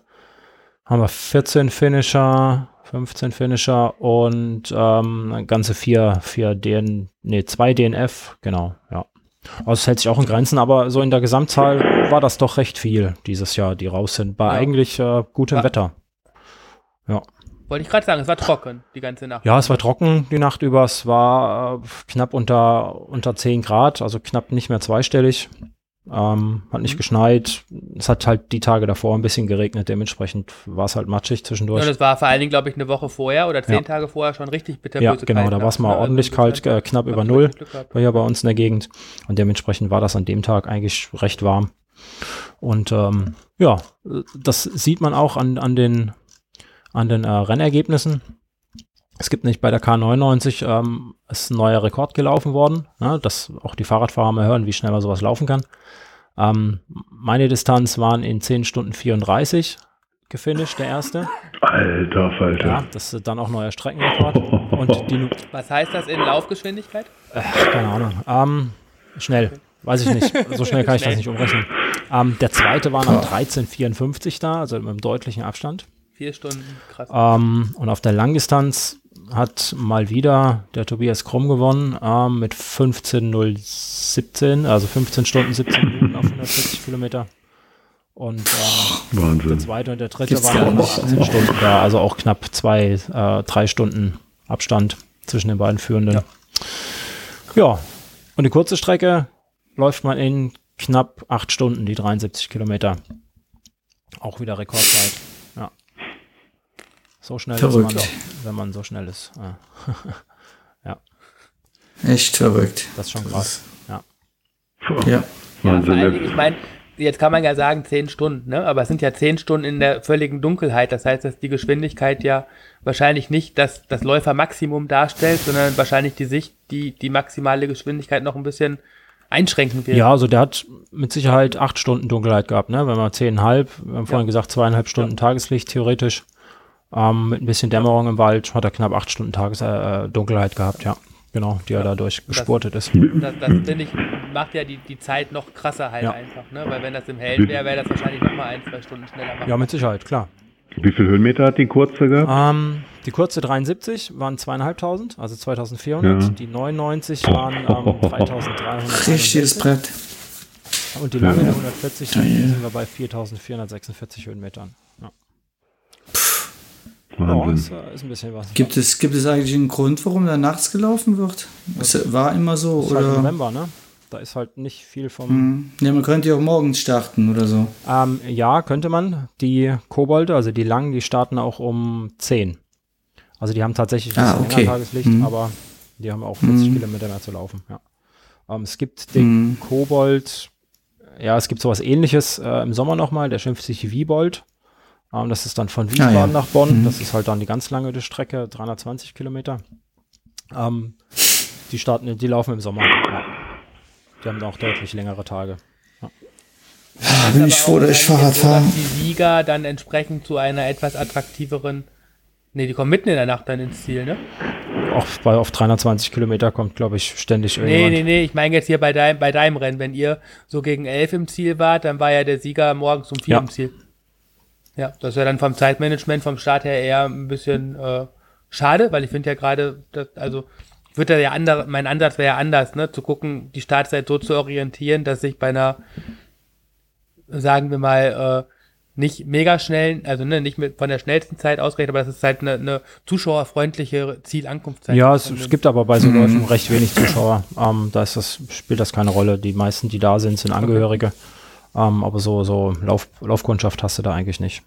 haben wir 14 Finisher, 15 Finisher und ähm, ganze vier, vier DN, nee, zwei DNF, genau, ja. Also es hält sich auch in Grenzen, aber so in der Gesamtzahl war das doch recht viel dieses Jahr, die raus sind. Bei ja. eigentlich äh, gutem war, Wetter. Ja. Wollte ich gerade sagen, es war trocken die ganze Nacht. Ja, es war trocken die Nacht über. Es war äh, knapp unter, unter 10 Grad, also knapp nicht mehr zweistellig. Ähm, hat nicht mhm. geschneit. Es hat halt die Tage davor ein bisschen geregnet. Dementsprechend war es halt matschig zwischendurch. Ja, das war vor allen Dingen, glaube ich, eine Woche vorher oder zehn ja. Tage vorher schon richtig bitterböse Ja, genau. Kalt da war es mal ordentlich kalt, äh, knapp über Null war ja bei uns in der Gegend. Und dementsprechend war das an dem Tag eigentlich recht warm. Und ähm, ja, das sieht man auch an, an den, an den äh, Rennergebnissen. Es gibt nicht bei der K99 ähm, ist ein neuer Rekord gelaufen worden, ne, dass auch die Fahrradfahrer mal hören, wie schnell man sowas laufen kann. Ähm, meine Distanz waren in 10 Stunden 34. gefinisht, der erste. Alter Falter. Ja, das ist dann auch neuer Streckenrekord. Und die, Was heißt das in Laufgeschwindigkeit? keine Ahnung. Ähm, schnell. Weiß ich nicht. So schnell kann ich das nicht umrechnen. Ähm, der zweite war nach 13,54 da, also mit einem deutlichen Abstand. Vier Stunden, krass. Ähm, und auf der Langdistanz hat mal wieder der Tobias Krumm gewonnen ähm, mit 15.017, also 15 Stunden 17 Minuten auf 140 Kilometer. Und ähm, der zweite und der dritte Gibt's waren gar auch nach nicht. 18 Stunden da, also auch knapp zwei, äh, drei Stunden Abstand zwischen den beiden Führenden. Ja. und die kurze Strecke läuft man in knapp acht Stunden, die 73 Kilometer. Auch wieder Rekordzeit. Ja. So schnell Verrückt. ist man, wenn man so schnell ist. Ja. Echt verrückt. Das ist schon krass. Ja. Ja. Ja, vor Wahnsinn. allen ne? Dingen, ich meine, jetzt kann man ja sagen zehn Stunden, ne? aber es sind ja zehn Stunden in der völligen Dunkelheit. Das heißt, dass die Geschwindigkeit ja wahrscheinlich nicht das, das Läufermaximum darstellt, sondern wahrscheinlich die Sicht, die die maximale Geschwindigkeit noch ein bisschen einschränken wird. Ja, also der hat mit Sicherheit acht Stunden Dunkelheit gehabt, ne? Wenn man zehnhalb, wir haben vorhin gesagt, zweieinhalb Stunden Tageslicht theoretisch. Ähm, mit ein bisschen Dämmerung im Wald hat er knapp acht Stunden Tages äh, äh, Dunkelheit gehabt, ja. Genau, die er dadurch gespurtet ist. Das, das finde ich, macht ja die, die Zeit noch krasser halt Ja. einfach, ne? Weil wenn das im Hellen wäre, wäre das wahrscheinlich noch mal ein, zwei Stunden schneller machen. Ja, mit Sicherheit, klar. Wie viel Höhenmeter hat die kurze gehabt? Ähm, die kurze 73 waren zweieinhalbtausend, also 2400. Ja. Die 99 waren ähm, 3300. Richtiges Brett. Und die lange 140 sind wir bei 4446 Höhenmetern. Wahnsinn. ist, äh, ist ein bisschen was. Gibt es, gibt es eigentlich einen Grund, warum da nachts gelaufen wird? Es war immer so, ist halt oder? November, ne? Da ist halt nicht viel vom. Hm. Ja, man könnte ja auch morgens starten oder so. Ähm, ja, könnte man. Die Kobolde, also die langen, die starten auch um 10. Also die haben tatsächlich ein Ah, bisschen okay. länger Tageslicht, Mhm. aber die haben auch 40 Mhm. Kilometer mehr zu laufen. Ja. Ähm, es gibt den Mhm. Kobold, ja, es gibt sowas ähnliches äh, im Sommer nochmal, der schimpft sich Wiebold. Ähm, das ist dann von Wiesbaden Ah, ja. nach Bonn. Mhm. Das ist halt dann die ganz lange Strecke, 320 Kilometer. Ähm, die starten, die laufen im Sommer. Ja. Die haben auch deutlich längere Tage. Da bin ich froh, dass ich Fahrrad so, fahre. die Sieger dann entsprechend zu einer etwas attraktiveren. Ne, die kommen mitten in der Nacht dann ins Ziel, ne? Auch bei auf 320 Kilometer kommt, glaube ich, ständig Nee, irgendjemand. nee, nee, ich meine jetzt hier bei deinem, bei deinem Rennen. Wenn ihr so gegen elf im Ziel wart, dann war ja der Sieger morgens um vier Ja. im Ziel. Ja, das wäre dann vom Zeitmanagement, vom Start her eher ein bisschen äh, schade, weil ich finde ja gerade, das- also wird ja andere, mein Ansatz wäre ja anders, ne, zu gucken, die Startzeit so zu orientieren, dass ich bei einer, sagen wir mal, äh, nicht mega schnellen, also ne, nicht mit von der schnellsten Zeit ausgerechnet, aber das ist halt eine, eine zuschauerfreundliche Zielankunftszeit. Ja, es, es gibt aber bei so Läufen recht wenig Zuschauer. Ähm, da ist das, spielt das keine Rolle. Die meisten, die da sind, sind Angehörige. Ähm, aber so, so Lauf, Laufkundschaft hast du da eigentlich nicht.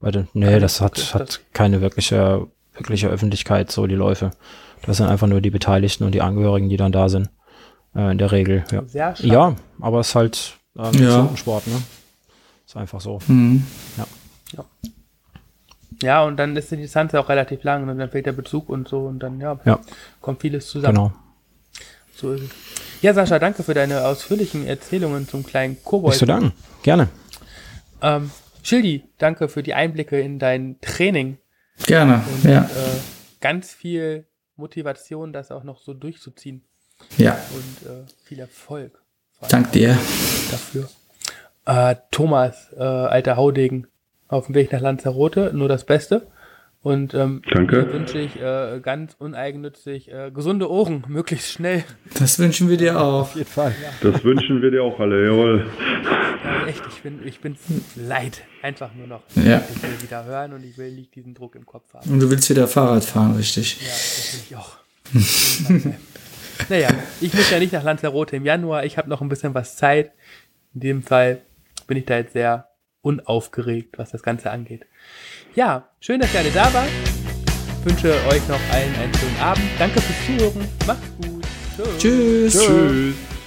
Den, nee, das hat, hat keine wirkliche, wirkliche Öffentlichkeit, so die Läufe. Das sind einfach nur die Beteiligten und die Angehörigen, die dann da sind. Äh, in der Regel, ja. Sehr schade. Ja, aber es ist halt ähm, Ja. ein Sport, ne? Ist einfach so. Hm. Ja, und dann ist die Distanz ja auch relativ lang und dann fehlt der Bezug und so und dann, ja, Ja. kommt vieles zusammen. Genau. So ist es. Ja, Sascha, danke für deine ausführlichen Erzählungen zum kleinen Kobold. Nicht zu danken. Gerne. Ähm, Schildi, danke für die Einblicke in dein Training Gerne, und ja. äh, ganz viel Motivation, das auch noch so durchzuziehen Ja, und äh, viel Erfolg vor allem dank dir. dafür. Äh, Thomas, äh, alter Haudegen, auf dem Weg nach Lanzarote, nur das Beste. Und ähm, Danke. dir wünsche ich äh, ganz uneigennützig äh, gesunde Ohren, möglichst schnell. Das wünschen wir dir auch. jeden Fall. Das wünschen wir dir auch alle, jawohl. Ja, echt, ich bin, ich bin leid. Einfach nur noch. Ja. Ich will wieder hören und ich will nicht diesen Druck im Kopf haben. Und du willst wieder Fahrrad fahren, richtig? Ja, das will ich auch. naja, ich muss ja nicht nach Lanzarote im Januar. Ich habe noch ein bisschen was Zeit. In dem Fall bin ich da jetzt sehr unaufgeregt, was das Ganze angeht. Ja, schön, dass ihr alle da wart. Ich wünsche euch noch allen einen schönen Abend. Danke fürs Zuhören. Macht's gut. Tschüss. Tschüss. Tschüss.